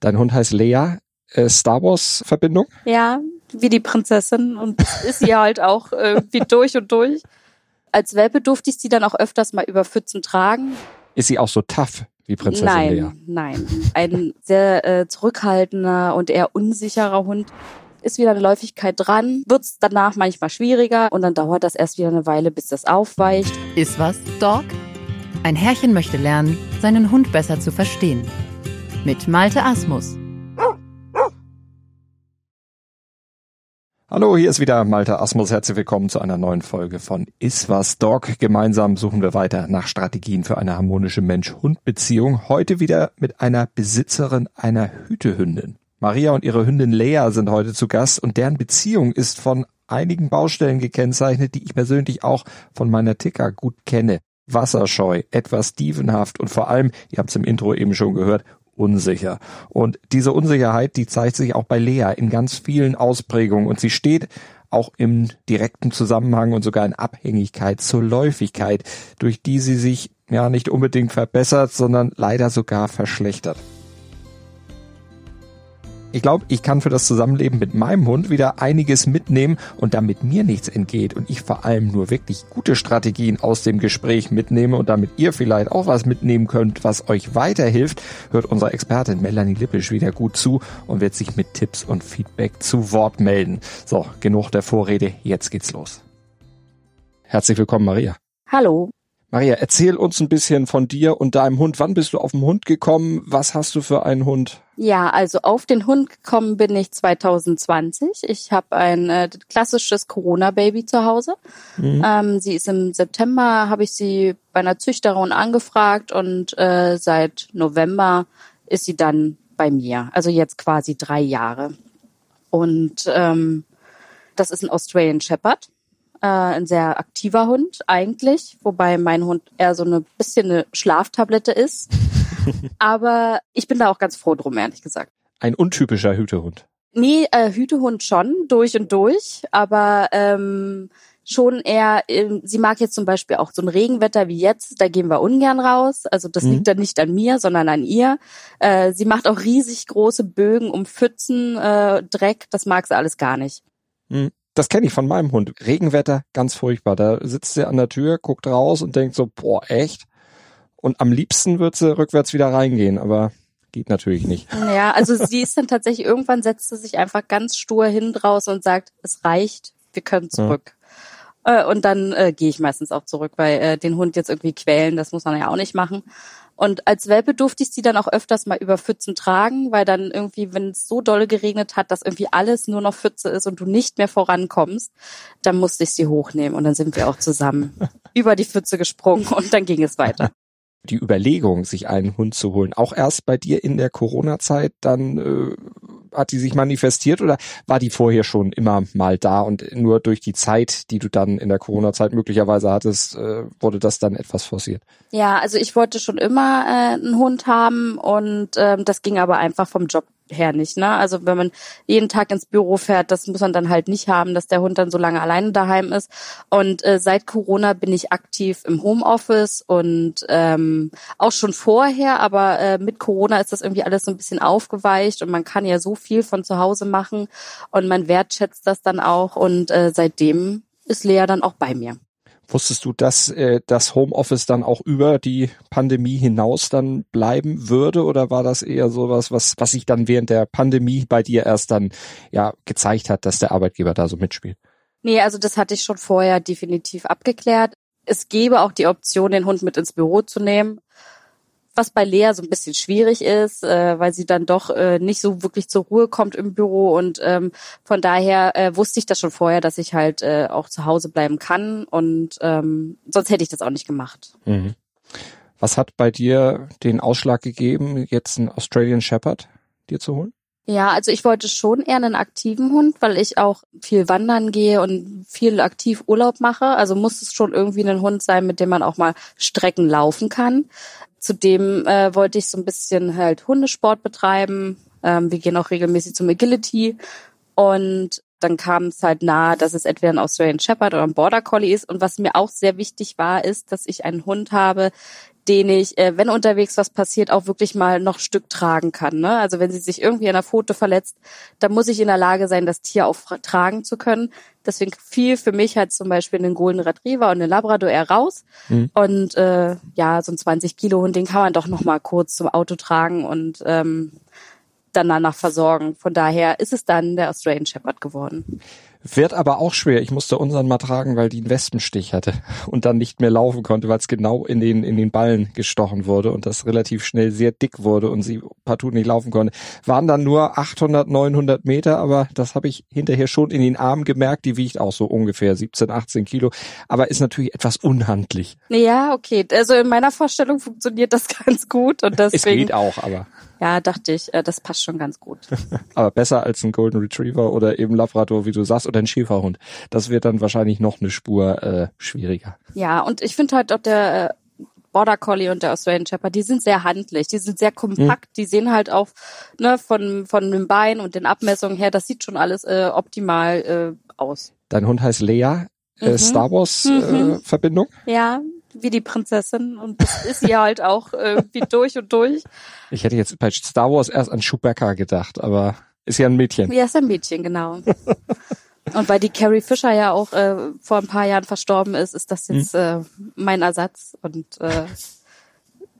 Dein Hund heißt Lea. Äh, Star Wars Verbindung? Ja, wie die Prinzessin und ist sie halt auch irgendwie durch und durch. Als Welpe durfte ich sie dann auch öfters mal über Pfützen tragen. Ist sie auch so tough wie Prinzessin nein, Lea? Nein, ein sehr äh, zurückhaltender und eher unsicherer Hund. Ist wieder eine Läufigkeit dran, wird es danach manchmal schwieriger und dann dauert das erst wieder eine Weile, bis das aufweicht. Ist was, Dog? Ein Herrchen möchte lernen, seinen Hund besser zu verstehen. Mit Malte Asmus. Hallo, hier ist wieder Malte Asmus. Herzlich willkommen zu einer neuen Folge von Iswas Dog. Gemeinsam suchen wir weiter nach Strategien für eine harmonische Mensch-Hund-Beziehung. Heute wieder mit einer Besitzerin einer Hütehündin. Maria und ihre Hündin Lea sind heute zu Gast und deren Beziehung ist von einigen Baustellen gekennzeichnet, die ich persönlich auch von meiner Ticker gut kenne. Wasserscheu, etwas dievenhaft und vor allem, ihr habt es im Intro eben schon gehört, unsicher. Und diese Unsicherheit, die zeigt sich auch bei Lea in ganz vielen Ausprägungen und sie steht auch im direkten Zusammenhang und sogar in Abhängigkeit zur Läufigkeit, durch die sie sich ja nicht unbedingt verbessert, sondern leider sogar verschlechtert. Ich glaube, ich kann für das Zusammenleben mit meinem Hund wieder einiges mitnehmen und damit mir nichts entgeht und ich vor allem nur wirklich gute Strategien aus dem Gespräch mitnehme und damit ihr vielleicht auch was mitnehmen könnt, was euch weiterhilft, hört unsere Expertin Melanie Lippisch wieder gut zu und wird sich mit Tipps und Feedback zu Wort melden. So, genug der Vorrede, jetzt geht's los. Herzlich willkommen, Maria. Hallo. Maria, erzähl uns ein bisschen von dir und deinem Hund. Wann bist du auf den Hund gekommen? Was hast du für einen Hund? Ja, also auf den Hund gekommen bin ich 2020. Ich habe ein äh, klassisches Corona-Baby zu Hause. Mhm. Ähm, sie ist im September, habe ich sie bei einer Züchterin angefragt und äh, seit November ist sie dann bei mir. Also jetzt quasi drei Jahre. Und ähm, das ist ein Australian Shepherd äh, ein sehr aktiver Hund eigentlich, wobei mein Hund eher so eine bisschen eine Schlaftablette ist. Aber ich bin da auch ganz froh drum, ehrlich gesagt. Ein untypischer Hütehund. Nee, äh, Hütehund schon, durch und durch, aber ähm, schon eher, äh, sie mag jetzt zum Beispiel auch so ein Regenwetter wie jetzt, da gehen wir ungern raus. Also das mhm. liegt dann nicht an mir, sondern an ihr. Äh, sie macht auch riesig große Bögen um Pfützen, äh, Dreck, das mag sie alles gar nicht. Mhm das kenne ich von meinem Hund. Regenwetter, ganz furchtbar. Da sitzt sie an der Tür, guckt raus und denkt so, boah, echt? Und am liebsten wird sie rückwärts wieder reingehen, aber geht natürlich nicht. Ja, also sie ist dann tatsächlich, irgendwann setzt sie sich einfach ganz stur hin draußen und sagt, es reicht, wir können zurück. Ja. Äh, und dann äh, gehe ich meistens auch zurück, weil äh, den Hund jetzt irgendwie quälen, das muss man ja auch nicht machen. Und als Welpe durfte ich sie dann auch öfters mal über Pfützen tragen, weil dann irgendwie, wenn es so dolle geregnet hat, dass irgendwie alles nur noch Pfütze ist und du nicht mehr vorankommst, dann musste ich sie hochnehmen und dann sind wir auch zusammen über die Pfütze gesprungen und dann ging es weiter. Die Überlegung, sich einen Hund zu holen, auch erst bei dir in der Corona-Zeit dann äh, hat die sich manifestiert oder war die vorher schon immer mal da und nur durch die Zeit, die du dann in der Corona-Zeit möglicherweise hattest, äh, wurde das dann etwas forciert? Ja, also ich wollte schon immer äh, einen Hund haben und ähm, das ging aber einfach vom Job her nicht. Ne? Also wenn man jeden Tag ins Büro fährt, das muss man dann halt nicht haben, dass der Hund dann so lange alleine daheim ist. Und äh, seit Corona bin ich aktiv im Homeoffice und ähm, auch schon vorher, aber äh, mit Corona ist das irgendwie alles so ein bisschen aufgeweicht und man kann ja so viel von zu Hause machen und man wertschätzt das dann auch und äh, seitdem ist Lea dann auch bei mir. Wusstest du, dass äh, das Homeoffice dann auch über die Pandemie hinaus dann bleiben würde oder war das eher sowas, was was sich dann während der Pandemie bei dir erst dann ja gezeigt hat, dass der Arbeitgeber da so mitspielt? Nee, also das hatte ich schon vorher definitiv abgeklärt. Es gäbe auch die Option, den Hund mit ins Büro zu nehmen was bei Lea so ein bisschen schwierig ist, äh, weil sie dann doch äh, nicht so wirklich zur Ruhe kommt im Büro und ähm, von daher äh, wusste ich das schon vorher, dass ich halt äh, auch zu Hause bleiben kann und ähm, sonst hätte ich das auch nicht gemacht. Mhm. Was hat bei dir den Ausschlag gegeben, jetzt einen Australian Shepherd dir zu holen? Ja, also ich wollte schon eher einen aktiven Hund, weil ich auch viel wandern gehe und viel aktiv Urlaub mache. Also muss es schon irgendwie ein Hund sein, mit dem man auch mal Strecken laufen kann. Zudem äh, wollte ich so ein bisschen halt Hundesport betreiben. Ähm, wir gehen auch regelmäßig zum Agility und dann kam es halt nahe, dass es entweder ein Australian Shepherd oder ein Border Collie ist. Und was mir auch sehr wichtig war, ist, dass ich einen Hund habe, den ich, äh, wenn unterwegs was passiert, auch wirklich mal noch Stück tragen kann. Ne? Also wenn sie sich irgendwie an der Foto verletzt, dann muss ich in der Lage sein, das Tier auch tragen zu können. Deswegen fiel für mich halt zum Beispiel einen Golden Retriever und einen Labrador eher raus. Mhm. Und äh, ja, so ein 20 Kilo Hund, den kann man doch noch mal kurz zum Auto tragen und ähm, dann danach versorgen. Von daher ist es dann der Australian Shepherd geworden. Wird aber auch schwer. Ich musste unseren mal tragen, weil die einen Wespenstich hatte und dann nicht mehr laufen konnte, weil es genau in den, in den Ballen gestochen wurde und das relativ schnell sehr dick wurde und sie partout nicht laufen konnte. Waren dann nur 800, 900 Meter, aber das habe ich hinterher schon in den Armen gemerkt. Die wiegt auch so ungefähr 17, 18 Kilo, aber ist natürlich etwas unhandlich. Ja, okay. Also in meiner Vorstellung funktioniert das ganz gut und deswegen. Es geht auch, aber. Ja, dachte ich, äh, das passt schon ganz gut. aber besser als ein Golden Retriever oder eben Labrador, wie du sagst, oder ein Schäferhund. Das wird dann wahrscheinlich noch eine Spur äh, schwieriger. Ja, und ich finde halt auch der äh, Border Collie und der Australian Shepherd, die sind sehr handlich, die sind sehr kompakt, hm. die sehen halt auch ne, von, von dem Bein und den Abmessungen her, das sieht schon alles äh, optimal äh, aus. Dein Hund heißt Lea, äh, mhm. Star Wars äh, mhm. Verbindung? Ja, wie die Prinzessin und das ist sie halt auch äh, wie durch und durch. Ich hätte jetzt bei Star Wars erst an Chewbacca gedacht, aber ist ja ein Mädchen. Ja, ist ein Mädchen, genau. Und weil die Carrie Fisher ja auch äh, vor ein paar Jahren verstorben ist, ist das jetzt mhm. äh, mein Ersatz. Und äh,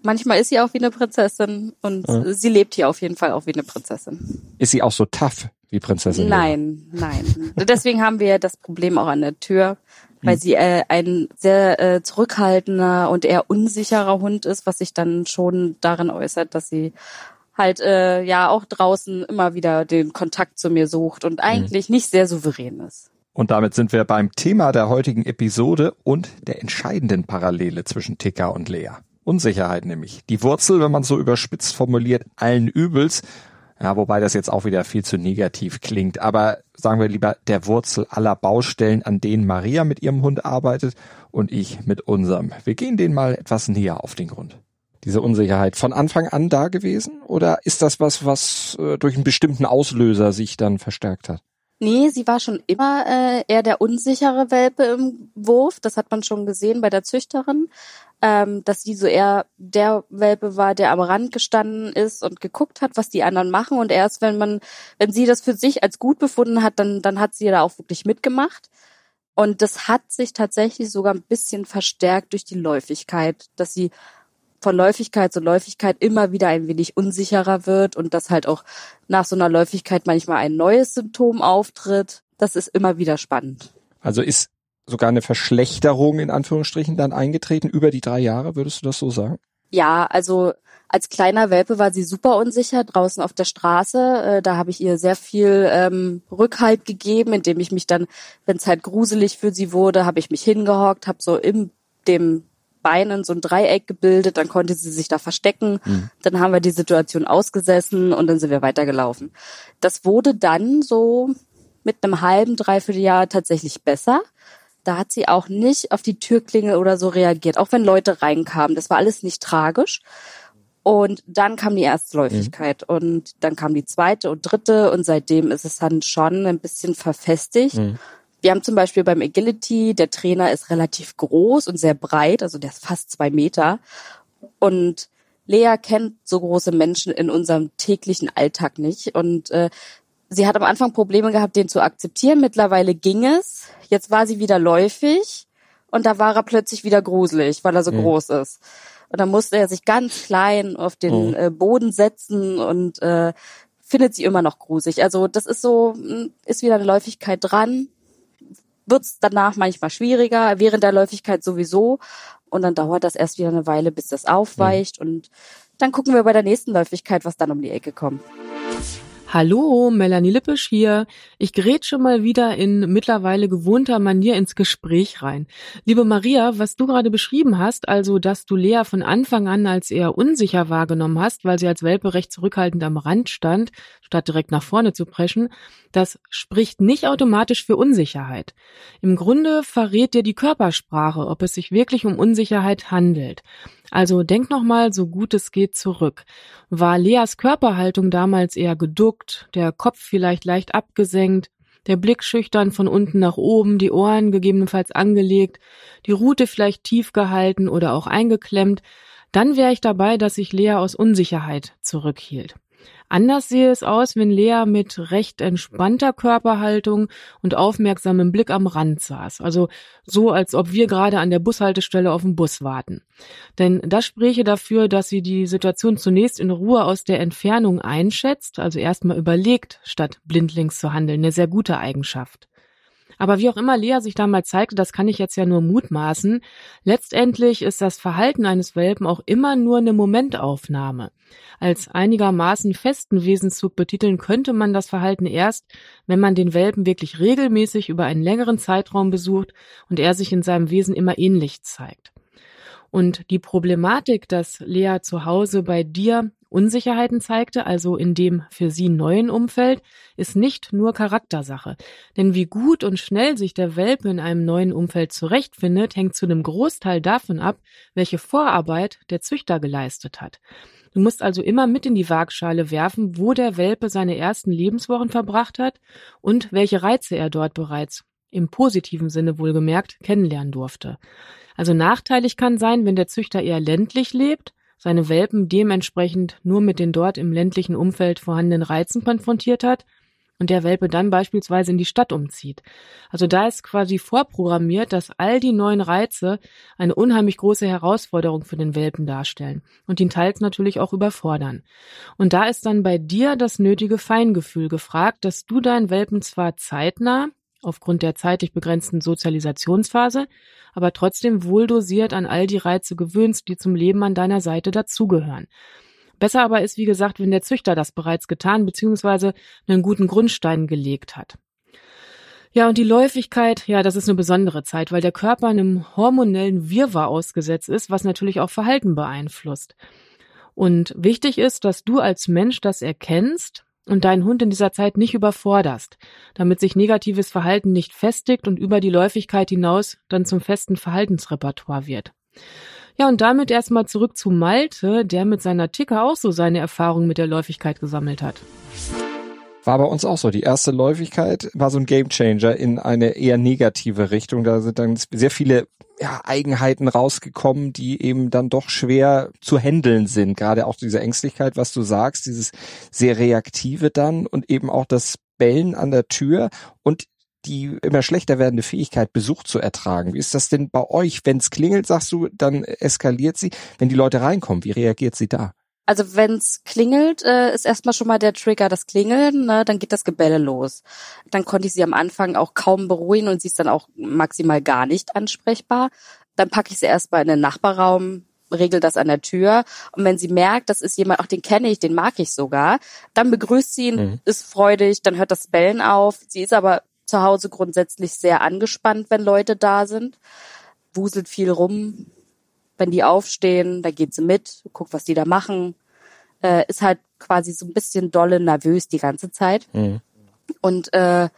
manchmal ist sie auch wie eine Prinzessin und mhm. sie lebt hier auf jeden Fall auch wie eine Prinzessin. Ist sie auch so tough wie Prinzessin? Nein, nein. Deswegen haben wir das Problem auch an der Tür, weil mhm. sie äh, ein sehr äh, zurückhaltender und eher unsicherer Hund ist, was sich dann schon darin äußert, dass sie halt äh, ja auch draußen immer wieder den Kontakt zu mir sucht und eigentlich mhm. nicht sehr souverän ist. Und damit sind wir beim Thema der heutigen Episode und der entscheidenden Parallele zwischen Tika und Lea. Unsicherheit nämlich. Die Wurzel, wenn man so überspitzt formuliert, allen Übels. Ja, wobei das jetzt auch wieder viel zu negativ klingt. Aber sagen wir lieber der Wurzel aller Baustellen, an denen Maria mit ihrem Hund arbeitet und ich mit unserem. Wir gehen den mal etwas näher auf den Grund diese Unsicherheit von Anfang an da gewesen? Oder ist das was, was äh, durch einen bestimmten Auslöser sich dann verstärkt hat? Nee, sie war schon immer äh, eher der unsichere Welpe im Wurf. Das hat man schon gesehen bei der Züchterin, ähm, dass sie so eher der Welpe war, der am Rand gestanden ist und geguckt hat, was die anderen machen. Und erst wenn man, wenn sie das für sich als gut befunden hat, dann, dann hat sie da auch wirklich mitgemacht. Und das hat sich tatsächlich sogar ein bisschen verstärkt durch die Läufigkeit, dass sie von Läufigkeit zu Läufigkeit immer wieder ein wenig unsicherer wird und dass halt auch nach so einer Läufigkeit manchmal ein neues Symptom auftritt. Das ist immer wieder spannend. Also ist sogar eine Verschlechterung in Anführungsstrichen dann eingetreten über die drei Jahre, würdest du das so sagen? Ja, also als kleiner Welpe war sie super unsicher draußen auf der Straße. Äh, da habe ich ihr sehr viel ähm, Rückhalt gegeben, indem ich mich dann, wenn es halt gruselig für sie wurde, habe ich mich hingehockt, habe so im dem Beinen so ein Dreieck gebildet, dann konnte sie sich da verstecken. Mhm. Dann haben wir die Situation ausgesessen und dann sind wir weitergelaufen. Das wurde dann so mit einem halben, dreiviertel Jahr tatsächlich besser. Da hat sie auch nicht auf die Türklingel oder so reagiert, auch wenn Leute reinkamen. Das war alles nicht tragisch. Und dann kam die Erstläufigkeit mhm. und dann kam die zweite und dritte und seitdem ist es dann schon ein bisschen verfestigt. Mhm. Wir haben zum Beispiel beim Agility, der Trainer ist relativ groß und sehr breit, also der ist fast zwei Meter. Und Lea kennt so große Menschen in unserem täglichen Alltag nicht. Und äh, sie hat am Anfang Probleme gehabt, den zu akzeptieren. Mittlerweile ging es. Jetzt war sie wieder läufig und da war er plötzlich wieder gruselig, weil er so mhm. groß ist. Und dann musste er sich ganz klein auf den mhm. äh, Boden setzen und äh, findet sie immer noch gruselig. Also das ist so, hm, ist wieder eine Läufigkeit dran wird es danach manchmal schwieriger, während der Läufigkeit sowieso. Und dann dauert das erst wieder eine Weile, bis das aufweicht. Mhm. Und dann gucken wir bei der nächsten Läufigkeit, was dann um die Ecke kommt. Hallo, Melanie Lippisch hier. Ich grätsche mal wieder in mittlerweile gewohnter Manier ins Gespräch rein. Liebe Maria, was du gerade beschrieben hast, also dass du Lea von Anfang an als eher unsicher wahrgenommen hast, weil sie als Welpe recht zurückhaltend am Rand stand, statt direkt nach vorne zu preschen, das spricht nicht automatisch für Unsicherheit. Im Grunde verrät dir die Körpersprache, ob es sich wirklich um Unsicherheit handelt. Also denk nochmal so gut es geht zurück. War Leas Körperhaltung damals eher geduckt, der Kopf vielleicht leicht abgesenkt, der Blick schüchtern von unten nach oben, die Ohren gegebenenfalls angelegt, die Rute vielleicht tief gehalten oder auch eingeklemmt, Dann wäre ich dabei, dass sich Lea aus Unsicherheit zurückhielt. Anders sehe es aus, wenn Lea mit recht entspannter Körperhaltung und aufmerksamem Blick am Rand saß. Also so, als ob wir gerade an der Bushaltestelle auf den Bus warten. Denn das spräche dafür, dass sie die Situation zunächst in Ruhe aus der Entfernung einschätzt, also erstmal überlegt, statt blindlings zu handeln. Eine sehr gute Eigenschaft. Aber wie auch immer Lea sich damals zeigte, das kann ich jetzt ja nur mutmaßen, letztendlich ist das Verhalten eines Welpen auch immer nur eine Momentaufnahme. Als einigermaßen festen Wesenszug betiteln könnte man das Verhalten erst, wenn man den Welpen wirklich regelmäßig über einen längeren Zeitraum besucht und er sich in seinem Wesen immer ähnlich zeigt. Und die Problematik, dass Lea zu Hause bei dir Unsicherheiten zeigte, also in dem für sie neuen Umfeld, ist nicht nur Charaktersache. Denn wie gut und schnell sich der Welpe in einem neuen Umfeld zurechtfindet, hängt zu einem Großteil davon ab, welche Vorarbeit der Züchter geleistet hat. Du musst also immer mit in die Waagschale werfen, wo der Welpe seine ersten Lebenswochen verbracht hat und welche Reize er dort bereits im positiven Sinne wohlgemerkt kennenlernen durfte. Also nachteilig kann sein, wenn der Züchter eher ländlich lebt seine Welpen dementsprechend nur mit den dort im ländlichen Umfeld vorhandenen Reizen konfrontiert hat und der Welpe dann beispielsweise in die Stadt umzieht. Also da ist quasi vorprogrammiert, dass all die neuen Reize eine unheimlich große Herausforderung für den Welpen darstellen und ihn teils natürlich auch überfordern. Und da ist dann bei dir das nötige Feingefühl gefragt, dass du deinen Welpen zwar zeitnah aufgrund der zeitlich begrenzten Sozialisationsphase, aber trotzdem wohldosiert an all die Reize gewöhnst, die zum Leben an deiner Seite dazugehören. Besser aber ist, wie gesagt, wenn der Züchter das bereits getan bzw. einen guten Grundstein gelegt hat. Ja, und die Läufigkeit, ja, das ist eine besondere Zeit, weil der Körper einem hormonellen Wirrwarr ausgesetzt ist, was natürlich auch Verhalten beeinflusst. Und wichtig ist, dass du als Mensch das erkennst und deinen Hund in dieser Zeit nicht überforderst, damit sich negatives Verhalten nicht festigt und über die Läufigkeit hinaus dann zum festen Verhaltensrepertoire wird. Ja, und damit erstmal zurück zu Malte, der mit seiner Ticker auch so seine Erfahrungen mit der Läufigkeit gesammelt hat. War bei uns auch so. Die erste Läufigkeit war so ein Gamechanger in eine eher negative Richtung. Da sind dann sehr viele ja, Eigenheiten rausgekommen, die eben dann doch schwer zu handeln sind. Gerade auch diese Ängstlichkeit, was du sagst, dieses sehr reaktive dann und eben auch das Bellen an der Tür und die immer schlechter werdende Fähigkeit, Besuch zu ertragen. Wie ist das denn bei euch? Wenn es klingelt, sagst du, dann eskaliert sie. Wenn die Leute reinkommen, wie reagiert sie da? Also wenn's klingelt, äh, ist erstmal schon mal der Trigger das Klingeln, ne? dann geht das Gebelle los. Dann konnte ich sie am Anfang auch kaum beruhigen und sie ist dann auch maximal gar nicht ansprechbar. Dann packe ich sie erstmal in den Nachbarraum, regel das an der Tür. Und wenn sie merkt, das ist jemand, auch den kenne ich, den mag ich sogar, dann begrüßt sie ihn, mhm. ist freudig, dann hört das Bellen auf. Sie ist aber zu Hause grundsätzlich sehr angespannt, wenn Leute da sind, wuselt viel rum, wenn die aufstehen, da geht sie mit, guckt, was die da machen, äh, ist halt quasi so ein bisschen dolle nervös die ganze Zeit. Mhm. Und äh,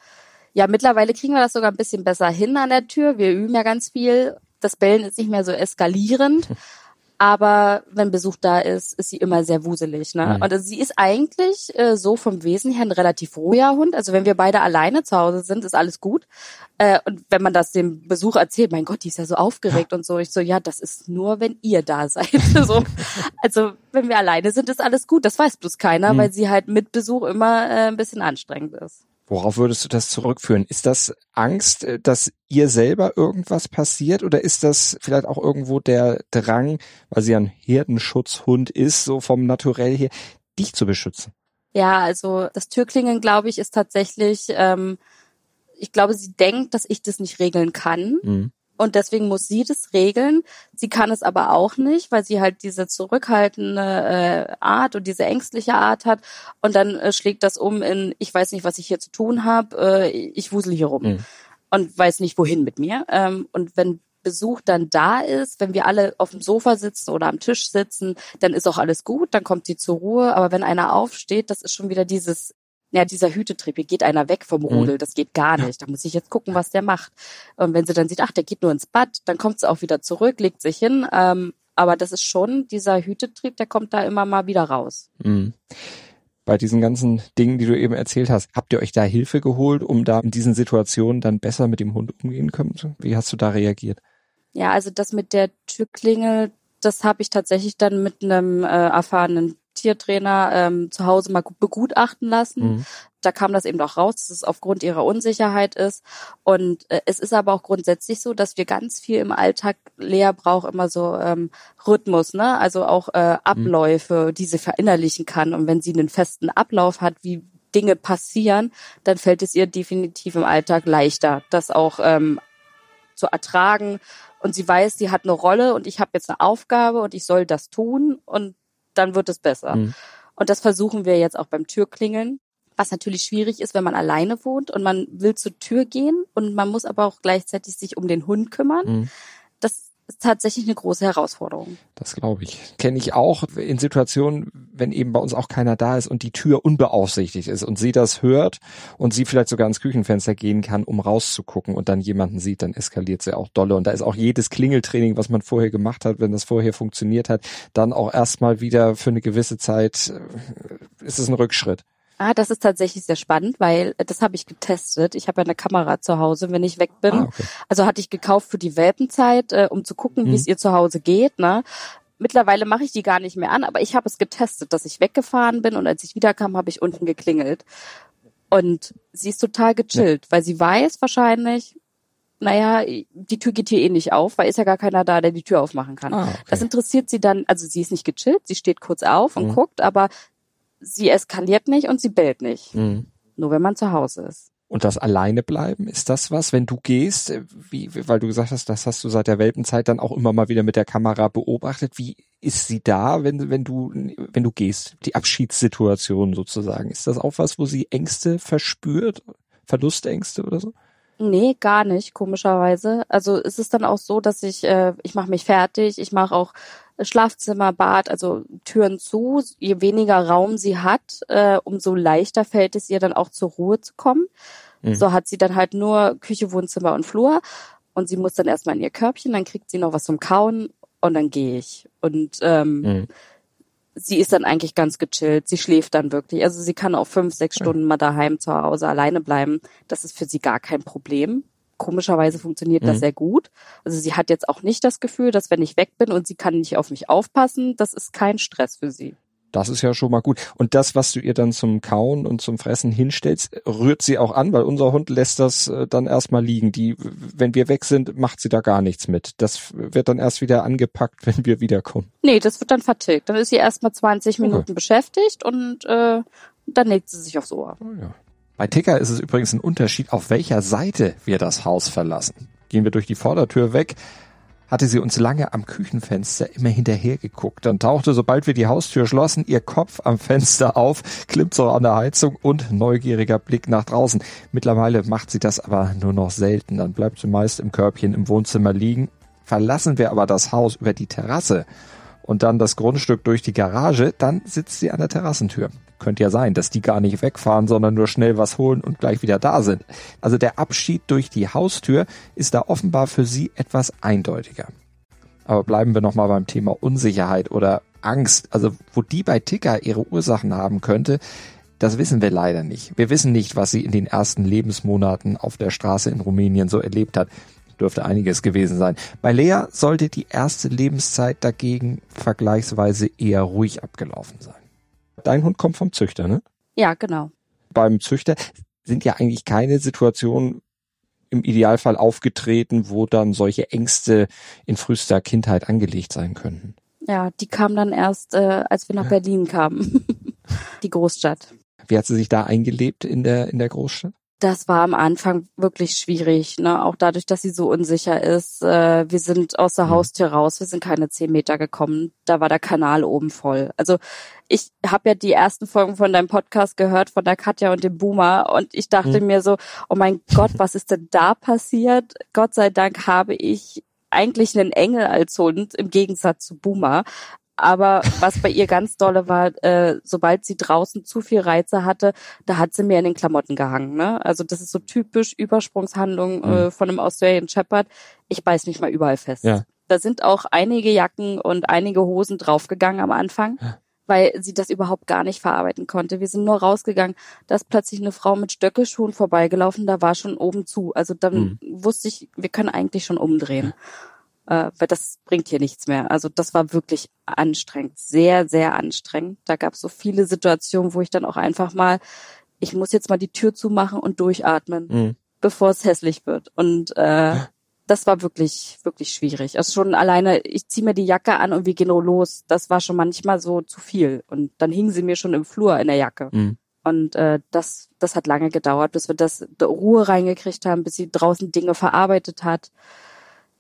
ja, mittlerweile kriegen wir das sogar ein bisschen besser hin an der Tür. Wir üben ja ganz viel. Das Bellen ist nicht mehr so eskalierend. Aber wenn Besuch da ist, ist sie immer sehr wuselig. Ne? Mhm. Und also sie ist eigentlich äh, so vom Wesen her ein relativ ruhiger Hund. Also wenn wir beide alleine zu Hause sind, ist alles gut. Äh, und wenn man das dem Besuch erzählt, mein Gott, die ist ja so aufgeregt und so. Ich so, ja, das ist nur, wenn ihr da seid. so. Also wenn wir alleine sind, ist alles gut. Das weiß bloß keiner, mhm. weil sie halt mit Besuch immer äh, ein bisschen anstrengend ist. Worauf würdest du das zurückführen? Ist das Angst, äh, dass ihr selber irgendwas passiert oder ist das vielleicht auch irgendwo der Drang, weil sie ein Herdenschutzhund ist, so vom Naturell her, dich zu beschützen? Ja, also das Türklingeln, glaube ich, ist tatsächlich, ähm, ich glaube, sie denkt, dass ich das nicht regeln kann. Mhm und deswegen muss sie das regeln. Sie kann es aber auch nicht, weil sie halt diese zurückhaltende äh, Art und diese ängstliche Art hat und dann äh, schlägt das um in ich weiß nicht, was ich hier zu tun habe, äh, ich wusel hier rum mhm. und weiß nicht wohin mit mir. Ähm, und wenn Besuch dann da ist, wenn wir alle auf dem Sofa sitzen oder am Tisch sitzen, dann ist auch alles gut, dann kommt sie zur Ruhe. Aber wenn einer aufsteht, das ist schon wieder dieses ja, dieser Hütetrieb, hier geht einer weg vom Rudel, mhm. das geht gar nicht. Da muss ich jetzt gucken, was der macht. Und wenn sie dann sieht, ach, der geht nur ins Bad, dann kommt sie auch wieder zurück, legt sich hin. Ähm, aber das ist schon dieser Hütetrieb, der kommt da immer mal wieder raus. Mhm. Bei diesen ganzen Dingen, die du eben erzählt hast, habt ihr euch da Hilfe geholt, um da in diesen Situationen dann besser mit dem Hund umgehen können? Wie hast du da reagiert? Ja, also das mit der Türklingel, das habe ich tatsächlich dann mit einem äh, erfahrenen Tiertrainer ähm, zu Hause mal begutachten lassen. Mhm. Da kam das eben auch raus, dass es aufgrund ihrer Unsicherheit ist. Und äh, es ist aber auch grundsätzlich so, dass wir ganz viel im Alltag, Lea braucht immer so ähm, Rhythmus, ne? Also auch äh, Abläufe, mhm. die sie verinnerlichen kann. Und wenn sie einen festen Ablauf hat, wie Dinge passieren, dann fällt es ihr definitiv im Alltag leichter, das auch ähm, zu ertragen. Und sie weiß, sie hat eine Rolle und ich habe jetzt eine Aufgabe und ich soll das tun und dann wird es besser. Mhm. Und das versuchen wir jetzt auch beim Türklingeln. Was natürlich schwierig ist, wenn man alleine wohnt und man will zur Tür gehen und man muss aber auch gleichzeitig sich um den Hund kümmern. Mhm. Ist tatsächlich eine große Herausforderung. Das glaube ich. Kenne ich auch in Situationen, wenn eben bei uns auch keiner da ist und die Tür unbeaufsichtigt ist und sie das hört und sie vielleicht sogar ans Küchenfenster gehen kann, um rauszugucken und dann jemanden sieht, dann eskaliert sie auch dolle. Und da ist auch jedes Klingeltraining, was man vorher gemacht hat, wenn das vorher funktioniert hat, dann auch erstmal wieder für eine gewisse Zeit äh, ist es ein Rückschritt. Ah, das ist tatsächlich sehr spannend, weil äh, das habe ich getestet. Ich habe ja eine Kamera zu Hause, wenn ich weg bin. Ah, okay. Also hatte ich gekauft für die Welpenzeit, äh, um zu gucken, mhm. wie es ihr zu Hause geht. Ne? Mittlerweile mache ich die gar nicht mehr an, aber ich habe es getestet, dass ich weggefahren bin und als ich wiederkam, habe ich unten geklingelt. Und sie ist total gechillt, ja. weil sie weiß wahrscheinlich, naja, die Tür geht hier eh nicht auf, weil ist ja gar keiner da, der die Tür aufmachen kann. Ah, okay. Das interessiert sie dann, also sie ist nicht gechillt, sie steht kurz auf und mhm. guckt, aber sie eskaliert nicht und sie bellt nicht. Mhm. Nur wenn man zu Hause ist. Und das alleine bleiben, ist das was, wenn du gehst, wie, weil du gesagt hast, das hast du seit der Welpenzeit dann auch immer mal wieder mit der Kamera beobachtet. Wie ist sie da, wenn, wenn du, wenn du gehst? Die Abschiedssituation sozusagen. Ist das auch was, wo sie Ängste verspürt? Verlustängste oder so? Nee, gar nicht, komischerweise. Also es ist dann auch so, dass ich, äh, ich mache mich fertig, ich mache auch Schlafzimmer, Bad, also Türen zu. Je weniger Raum sie hat, äh, umso leichter fällt es ihr dann auch zur Ruhe zu kommen. Mhm. So hat sie dann halt nur Küche, Wohnzimmer und Flur. Und sie muss dann erstmal in ihr Körbchen, dann kriegt sie noch was zum Kauen und dann gehe ich. Und ähm, mhm. sie ist dann eigentlich ganz gechillt. Sie schläft dann wirklich. Also sie kann auch fünf, sechs Stunden mal daheim zu Hause alleine bleiben. Das ist für sie gar kein Problem komischerweise funktioniert das mhm. sehr gut. Also sie hat jetzt auch nicht das Gefühl, dass wenn ich weg bin und sie kann nicht auf mich aufpassen, das ist kein Stress für sie. Das ist ja schon mal gut. Und das, was du ihr dann zum Kauen und zum Fressen hinstellst, rührt sie auch an, weil unser Hund lässt das äh, dann erstmal liegen. Die, wenn wir weg sind, macht sie da gar nichts mit. Das wird dann erst wieder angepackt, wenn wir wiederkommen. Nee, das wird dann vertilgt. Dann ist sie erstmal 20 Minuten okay. beschäftigt und äh, dann legt sie sich aufs Ohr. Oh ja. Bei Ticker ist es übrigens ein Unterschied, auf welcher Seite wir das Haus verlassen. Gehen wir durch die Vordertür weg, hatte sie uns lange am Küchenfenster immer hinterher geguckt. Dann tauchte, sobald wir die Haustür schlossen, ihr Kopf am Fenster auf, klimmt so an der Heizung und neugieriger Blick nach draußen. Mittlerweile macht sie das aber nur noch selten. Dann bleibt sie meist im Körbchen im Wohnzimmer liegen. Verlassen wir aber das Haus über die Terrasse und dann das Grundstück durch die Garage, dann sitzt sie an der Terrassentür. Könnte ja sein, dass die gar nicht wegfahren, sondern nur schnell was holen und gleich wieder da sind. Also der Abschied durch die Haustür ist da offenbar für sie etwas eindeutiger. Aber bleiben wir nochmal beim Thema Unsicherheit oder Angst. Also wo die bei Ticker ihre Ursachen haben könnte, das wissen wir leider nicht. Wir wissen nicht, was sie in den ersten Lebensmonaten auf der Straße in Rumänien so erlebt hat. Dürfte einiges gewesen sein. Bei Lea sollte die erste Lebenszeit dagegen vergleichsweise eher ruhig abgelaufen sein. Dein Hund kommt vom Züchter, ne? Ja, genau. Beim Züchter sind ja eigentlich keine Situationen im Idealfall aufgetreten, wo dann solche Ängste in frühester Kindheit angelegt sein könnten. Ja, die kam dann erst, äh, als wir nach ja. Berlin kamen. die Großstadt. Wie hat sie sich da eingelebt in der, in der Großstadt? Das war am Anfang wirklich schwierig, ne? Auch dadurch, dass sie so unsicher ist. Äh, wir sind aus der mhm. Haustür raus, wir sind keine zehn Meter gekommen. Da war der Kanal oben voll. Also ich habe ja die ersten Folgen von deinem Podcast gehört, von der Katja und dem Boomer, und ich dachte mhm. mir so, oh mein Gott, was ist denn da passiert? Gott sei Dank habe ich eigentlich einen Engel als Hund im Gegensatz zu Boomer. Aber was bei ihr ganz dolle war, äh, sobald sie draußen zu viel Reize hatte, da hat sie mir in den Klamotten gehangen. Ne? Also das ist so typisch Übersprungshandlung mhm. äh, von einem Australian Shepherd. Ich beiß mich mal überall fest. Ja. Da sind auch einige Jacken und einige Hosen draufgegangen am Anfang. Ja weil sie das überhaupt gar nicht verarbeiten konnte. Wir sind nur rausgegangen, da ist plötzlich eine Frau mit Stöckelschuhen vorbeigelaufen, da war schon oben zu. Also dann mhm. wusste ich, wir können eigentlich schon umdrehen. Äh, weil das bringt hier nichts mehr. Also das war wirklich anstrengend, sehr, sehr anstrengend. Da gab es so viele Situationen, wo ich dann auch einfach mal, ich muss jetzt mal die Tür zumachen und durchatmen, mhm. bevor es hässlich wird. Und äh, das war wirklich, wirklich schwierig. Also schon alleine, ich ziehe mir die Jacke an und wir gehen los. Das war schon manchmal so zu viel. Und dann hingen sie mir schon im Flur in der Jacke. Mhm. Und äh, das, das hat lange gedauert, bis wir das Ruhe reingekriegt haben, bis sie draußen Dinge verarbeitet hat.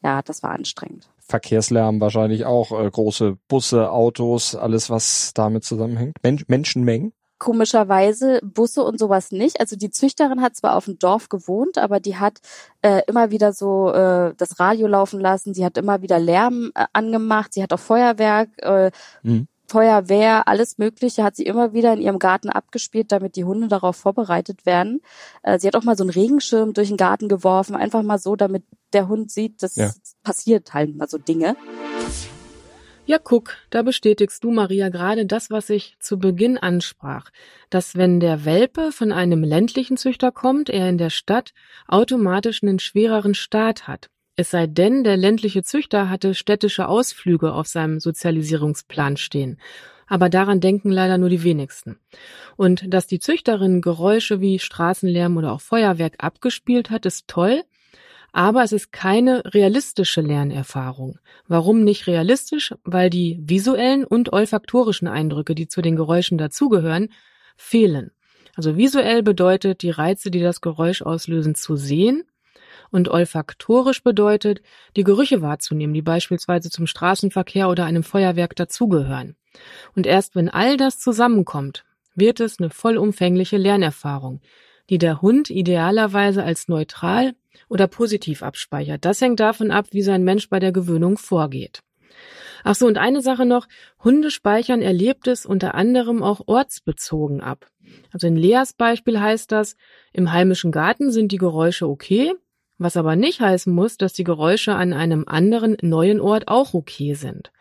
Ja, das war anstrengend. Verkehrslärm wahrscheinlich auch, äh, große Busse, Autos, alles, was damit zusammenhängt. Men Menschenmengen komischerweise Busse und sowas nicht. Also die Züchterin hat zwar auf dem Dorf gewohnt, aber die hat äh, immer wieder so äh, das Radio laufen lassen. Sie hat immer wieder Lärm äh, angemacht. Sie hat auch Feuerwerk, äh, mhm. Feuerwehr, alles Mögliche hat sie immer wieder in ihrem Garten abgespielt, damit die Hunde darauf vorbereitet werden. Äh, sie hat auch mal so einen Regenschirm durch den Garten geworfen, einfach mal so, damit der Hund sieht, dass ja. passiert halt mal so Dinge. Ja, guck, da bestätigst du, Maria, gerade das, was ich zu Beginn ansprach, dass wenn der Welpe von einem ländlichen Züchter kommt, er in der Stadt automatisch einen schwereren Start hat. Es sei denn, der ländliche Züchter hatte städtische Ausflüge auf seinem Sozialisierungsplan stehen. Aber daran denken leider nur die wenigsten. Und dass die Züchterin Geräusche wie Straßenlärm oder auch Feuerwerk abgespielt hat, ist toll, aber es ist keine realistische Lernerfahrung. Warum nicht realistisch? Weil die visuellen und olfaktorischen Eindrücke, die zu den Geräuschen dazugehören, fehlen. Also visuell bedeutet die Reize, die das Geräusch auslösen, zu sehen und olfaktorisch bedeutet, die Gerüche wahrzunehmen, die beispielsweise zum Straßenverkehr oder einem Feuerwerk dazugehören. Und erst wenn all das zusammenkommt, wird es eine vollumfängliche Lernerfahrung, die der Hund idealerweise als neutral oder positiv abspeichert. Das hängt davon ab, wie sein Mensch bei der Gewöhnung vorgeht. Ach so, und eine Sache noch. Hunde speichern Erlebtes unter anderem auch ortsbezogen ab. Also in Leas Beispiel heißt das, im heimischen Garten sind die Geräusche okay, was aber nicht heißen muss, dass die Geräusche an einem anderen neuen Ort auch okay sind.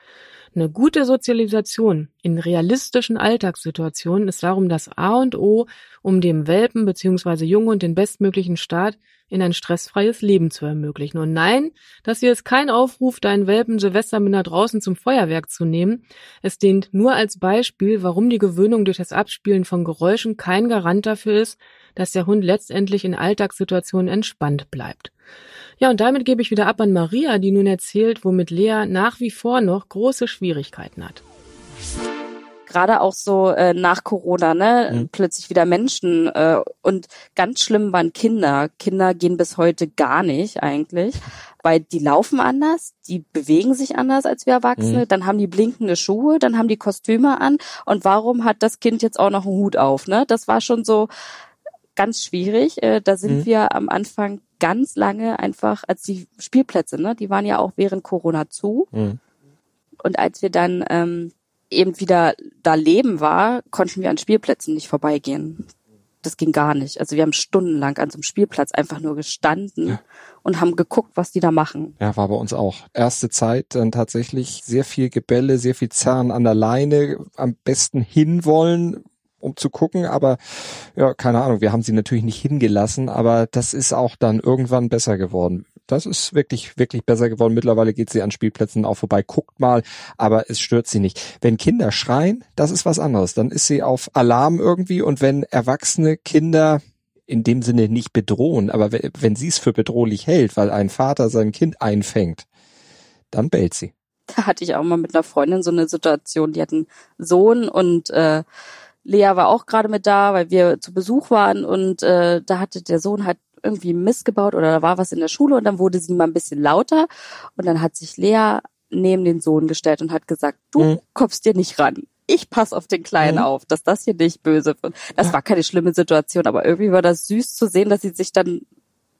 Eine gute Sozialisation in realistischen Alltagssituationen ist darum das A und O, um dem Welpen bzw. Junghund den bestmöglichen Start in ein stressfreies Leben zu ermöglichen. Und nein, das hier ist kein Aufruf, deinen Welpen Silvester mit nach draußen zum Feuerwerk zu nehmen. Es dient nur als Beispiel, warum die Gewöhnung durch das Abspielen von Geräuschen kein Garant dafür ist, dass der Hund letztendlich in Alltagssituationen entspannt bleibt. Ja, und damit gebe ich wieder ab an Maria, die nun erzählt, womit Lea nach wie vor noch große Schwierigkeiten hat. Gerade auch so äh, nach Corona, ne, mhm. plötzlich wieder Menschen äh, und ganz schlimm waren Kinder. Kinder gehen bis heute gar nicht eigentlich, weil die laufen anders, die bewegen sich anders als wir Erwachsene, mhm. dann haben die blinkende Schuhe, dann haben die Kostüme an und warum hat das Kind jetzt auch noch einen Hut auf, ne? Das war schon so ganz schwierig. Äh, da sind mhm. wir am Anfang ganz lange einfach, als die Spielplätze, ne, die waren ja auch während Corona zu. Mhm. Und als wir dann ähm, eben wieder da leben war, konnten wir an Spielplätzen nicht vorbeigehen. Das ging gar nicht. Also wir haben stundenlang an so einem Spielplatz einfach nur gestanden ja. und haben geguckt, was die da machen. Ja, war bei uns auch. Erste Zeit dann tatsächlich sehr viel Gebälle, sehr viel Zerren an der Leine, am besten hinwollen, um zu gucken, aber ja, keine Ahnung, wir haben sie natürlich nicht hingelassen, aber das ist auch dann irgendwann besser geworden. Das ist wirklich, wirklich besser geworden. Mittlerweile geht sie an Spielplätzen auch vorbei, guckt mal, aber es stört sie nicht. Wenn Kinder schreien, das ist was anderes. Dann ist sie auf Alarm irgendwie und wenn erwachsene Kinder in dem Sinne nicht bedrohen, aber wenn sie es für bedrohlich hält, weil ein Vater sein Kind einfängt, dann bellt sie. Da hatte ich auch mal mit einer Freundin so eine Situation, die hat einen Sohn und äh, Lea war auch gerade mit da, weil wir zu Besuch waren und äh, da hatte der Sohn halt irgendwie Mist gebaut oder da war was in der Schule und dann wurde sie mal ein bisschen lauter und dann hat sich Lea neben den Sohn gestellt und hat gesagt, du mhm. kommst dir nicht ran. Ich pass auf den Kleinen mhm. auf, dass das hier nicht böse wird. Das war keine schlimme Situation, aber irgendwie war das süß zu sehen, dass sie sich dann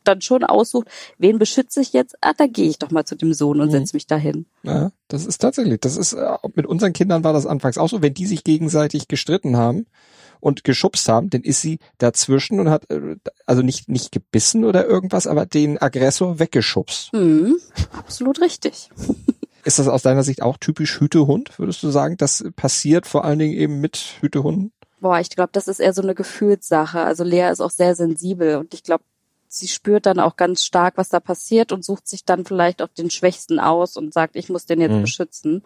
dann schon aussucht, wen beschütze ich jetzt? Ah, da gehe ich doch mal zu dem Sohn und mhm. setze mich dahin. Ja, das ist tatsächlich, das ist, äh, mit unseren Kindern war das anfangs auch so, wenn die sich gegenseitig gestritten haben und geschubst haben, dann ist sie dazwischen und hat, äh, also nicht, nicht gebissen oder irgendwas, aber den Aggressor weggeschubst. Mhm, absolut richtig. Ist das aus deiner Sicht auch typisch Hütehund, würdest du sagen? Das passiert vor allen Dingen eben mit Hütehunden? Boah, ich glaube, das ist eher so eine Gefühlssache. Also Lea ist auch sehr sensibel und ich glaube, sie spürt dann auch ganz stark, was da passiert und sucht sich dann vielleicht auch den Schwächsten aus und sagt, ich muss den jetzt mhm. beschützen.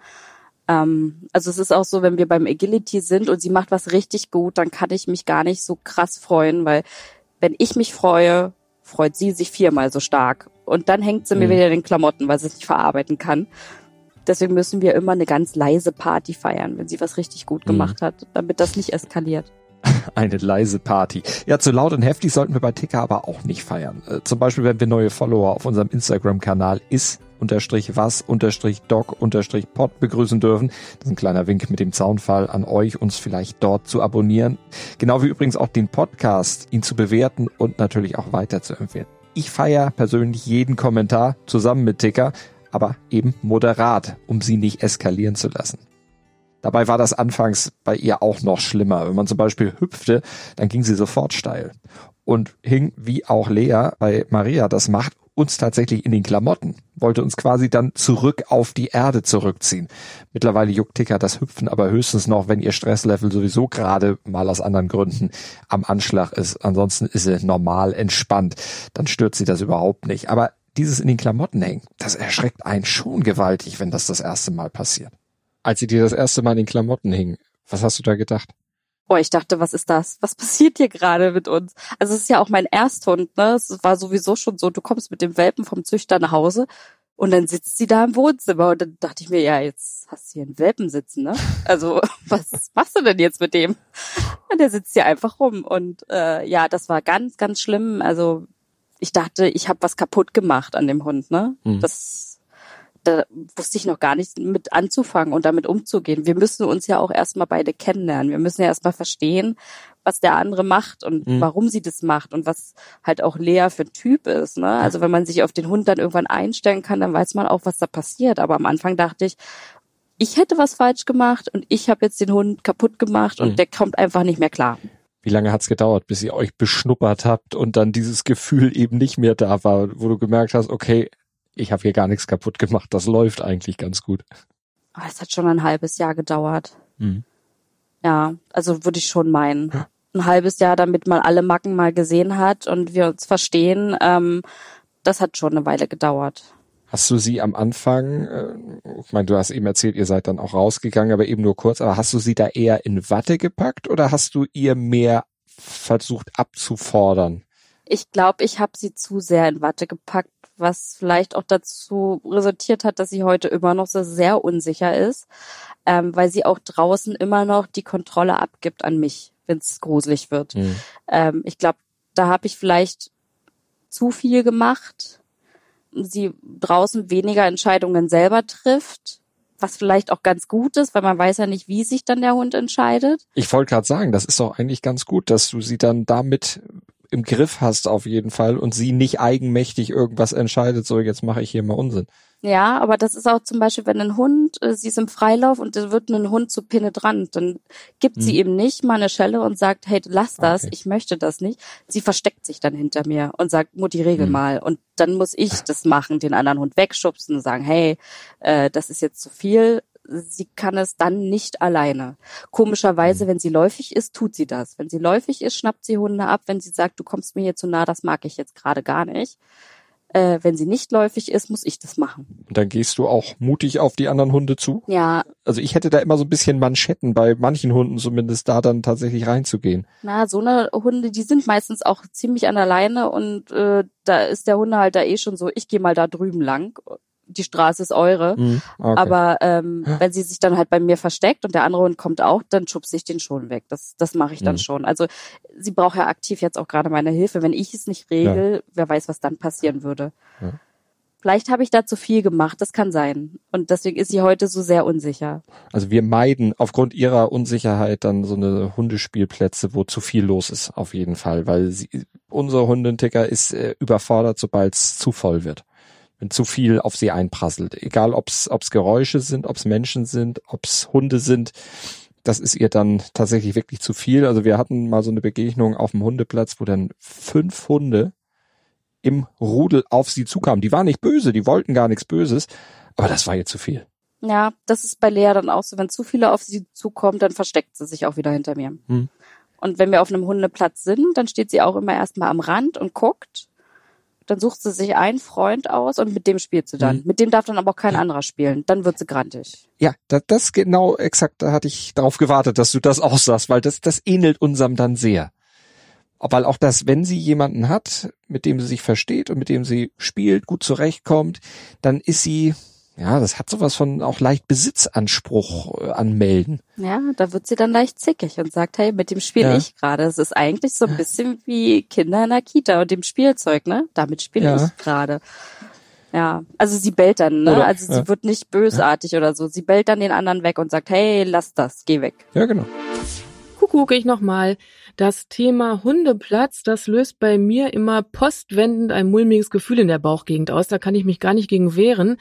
Ähm, also es ist auch so, wenn wir beim Agility sind und sie macht was richtig gut, dann kann ich mich gar nicht so krass freuen, weil wenn ich mich freue, freut sie sich viermal so stark. Und dann hängt sie mhm. mir wieder in den Klamotten, weil sie es nicht verarbeiten kann. Deswegen müssen wir immer eine ganz leise Party feiern, wenn sie was richtig gut mhm. gemacht hat, damit das nicht eskaliert. Eine leise Party. Ja, zu laut und heftig sollten wir bei Ticker aber auch nicht feiern. Äh, zum Beispiel, wenn wir neue Follower auf unserem Instagram-Kanal ist unterstrich was unterstrich doc unterstrich pod begrüßen dürfen. Das ist ein kleiner Wink mit dem Zaunfall an euch, uns vielleicht dort zu abonnieren. Genau wie übrigens auch den Podcast, ihn zu bewerten und natürlich auch weiter zu empfehlen. Ich feiere persönlich jeden Kommentar zusammen mit Ticker, aber eben moderat, um sie nicht eskalieren zu lassen. Dabei war das anfangs bei ihr auch noch schlimmer. Wenn man zum Beispiel hüpfte, dann ging sie sofort steil und hing, wie auch Lea bei Maria das macht, uns tatsächlich in den Klamotten, wollte uns quasi dann zurück auf die Erde zurückziehen. Mittlerweile juckt Ticker das Hüpfen aber höchstens noch, wenn ihr Stresslevel sowieso gerade mal aus anderen Gründen am Anschlag ist. Ansonsten ist sie normal entspannt. Dann stört sie das überhaupt nicht. Aber dieses in den Klamotten hängen, das erschreckt einen schon gewaltig, wenn das das erste Mal passiert. Als sie dir das erste Mal in den Klamotten hing, was hast du da gedacht? Boah, ich dachte, was ist das? Was passiert hier gerade mit uns? Also es ist ja auch mein Ersthund, ne? Es war sowieso schon so, du kommst mit dem Welpen vom Züchter nach Hause und dann sitzt sie da im Wohnzimmer und dann dachte ich mir, ja, jetzt hast du hier einen Welpen sitzen, ne? Also was machst du denn jetzt mit dem? Und der sitzt hier einfach rum und äh, ja, das war ganz, ganz schlimm. Also ich dachte, ich habe was kaputt gemacht an dem Hund, ne? Mhm. Das da wusste ich noch gar nicht mit anzufangen und damit umzugehen. Wir müssen uns ja auch erstmal beide kennenlernen. Wir müssen ja erstmal verstehen, was der andere macht und mhm. warum sie das macht und was halt auch Lea für ein Typ ist. Ne? Also wenn man sich auf den Hund dann irgendwann einstellen kann, dann weiß man auch, was da passiert. Aber am Anfang dachte ich, ich hätte was falsch gemacht und ich habe jetzt den Hund kaputt gemacht und mhm. der kommt einfach nicht mehr klar. Wie lange hat's gedauert, bis ihr euch beschnuppert habt und dann dieses Gefühl eben nicht mehr da war, wo du gemerkt hast, okay, ich habe hier gar nichts kaputt gemacht. Das läuft eigentlich ganz gut. Ah, es hat schon ein halbes Jahr gedauert. Mhm. Ja, also würde ich schon meinen. Ein halbes Jahr, damit man alle Macken mal gesehen hat und wir uns verstehen. Ähm, das hat schon eine Weile gedauert. Hast du sie am Anfang, äh, ich meine, du hast eben erzählt, ihr seid dann auch rausgegangen, aber eben nur kurz, aber hast du sie da eher in Watte gepackt oder hast du ihr mehr versucht abzufordern? Ich glaube, ich habe sie zu sehr in Watte gepackt, was vielleicht auch dazu resultiert hat, dass sie heute immer noch so sehr unsicher ist, ähm, weil sie auch draußen immer noch die Kontrolle abgibt an mich, wenn es gruselig wird. Mhm. Ähm, ich glaube, da habe ich vielleicht zu viel gemacht, sie draußen weniger Entscheidungen selber trifft was vielleicht auch ganz gut ist, weil man weiß ja nicht, wie sich dann der Hund entscheidet. Ich wollte gerade sagen, das ist doch eigentlich ganz gut, dass du sie dann damit im Griff hast auf jeden Fall und sie nicht eigenmächtig irgendwas entscheidet, so jetzt mache ich hier mal Unsinn. Ja, aber das ist auch zum Beispiel, wenn ein Hund, äh, sie ist im Freilauf und es wird ein Hund zu penetrant, dann gibt hm. sie eben nicht mal eine Schelle und sagt, hey, lass das, okay. ich möchte das nicht. Sie versteckt sich dann hinter mir und sagt, Mutti, regel hm. mal. Und dann muss ich das machen, den anderen Hund wegschubsen und sagen, hey, äh, das ist jetzt zu viel sie kann es dann nicht alleine. Komischerweise, mhm. wenn sie läufig ist, tut sie das. Wenn sie läufig ist, schnappt sie Hunde ab. Wenn sie sagt, du kommst mir hier zu nah, das mag ich jetzt gerade gar nicht. Äh, wenn sie nicht läufig ist, muss ich das machen. Und dann gehst du auch mutig auf die anderen Hunde zu? Ja. Also ich hätte da immer so ein bisschen Manschetten bei manchen Hunden zumindest da dann tatsächlich reinzugehen. Na, so eine Hunde, die sind meistens auch ziemlich an der Leine und äh, da ist der Hundehalter eh schon so, ich gehe mal da drüben lang die Straße ist eure. Mhm, okay. Aber ähm, wenn sie sich dann halt bei mir versteckt und der andere Hund kommt auch, dann schubse ich den schon weg. Das, das mache ich dann mhm. schon. Also sie braucht ja aktiv jetzt auch gerade meine Hilfe. Wenn ich es nicht regel, ja. wer weiß, was dann passieren würde. Ja. Vielleicht habe ich da zu viel gemacht, das kann sein. Und deswegen ist sie heute so sehr unsicher. Also wir meiden aufgrund ihrer Unsicherheit dann so eine Hundespielplätze, wo zu viel los ist, auf jeden Fall. Weil sie, unser Hundenticker ist äh, überfordert, sobald es zu voll wird zu viel auf sie einprasselt. Egal, ob es Geräusche sind, ob es Menschen sind, ob es Hunde sind. Das ist ihr dann tatsächlich wirklich zu viel. Also wir hatten mal so eine Begegnung auf dem Hundeplatz, wo dann fünf Hunde im Rudel auf sie zukamen. Die waren nicht böse, die wollten gar nichts Böses, aber das war ihr zu viel. Ja, das ist bei Lea dann auch so. Wenn zu viele auf sie zukommen, dann versteckt sie sich auch wieder hinter mir. Hm. Und wenn wir auf einem Hundeplatz sind, dann steht sie auch immer erstmal am Rand und guckt Dann sucht sie sich einen Freund aus und mit dem spielt sie dann. Mhm. Mit dem darf dann aber auch kein anderer spielen. Dann wird sie grantig. Ja, das, das genau exakt, da hatte ich darauf gewartet, dass du das auch sagst, weil das, das ähnelt unserem dann sehr. Weil auch das, wenn sie jemanden hat, mit dem sie sich versteht und mit dem sie spielt, gut zurechtkommt, dann ist sie, ja, das hat sowas von auch leicht Besitzanspruch äh, anmelden. Ja, da wird sie dann leicht zickig und sagt, hey, mit dem spiele ja. ich gerade. Es ist eigentlich so ein bisschen wie Kinder in der Kita und dem Spielzeug, ne? Damit spiele ja. ich gerade. Ja, also sie bellt dann, ne? Oder, also sie ja. wird nicht bösartig oder so. Sie bellt dann den anderen weg und sagt, hey, lass das, geh weg. Ja, genau. Kuckuck, ich nochmal. Das Thema Hundeplatz, das löst bei mir immer postwendend ein mulmiges Gefühl in der Bauchgegend aus. Da kann ich mich gar nicht gegen wehren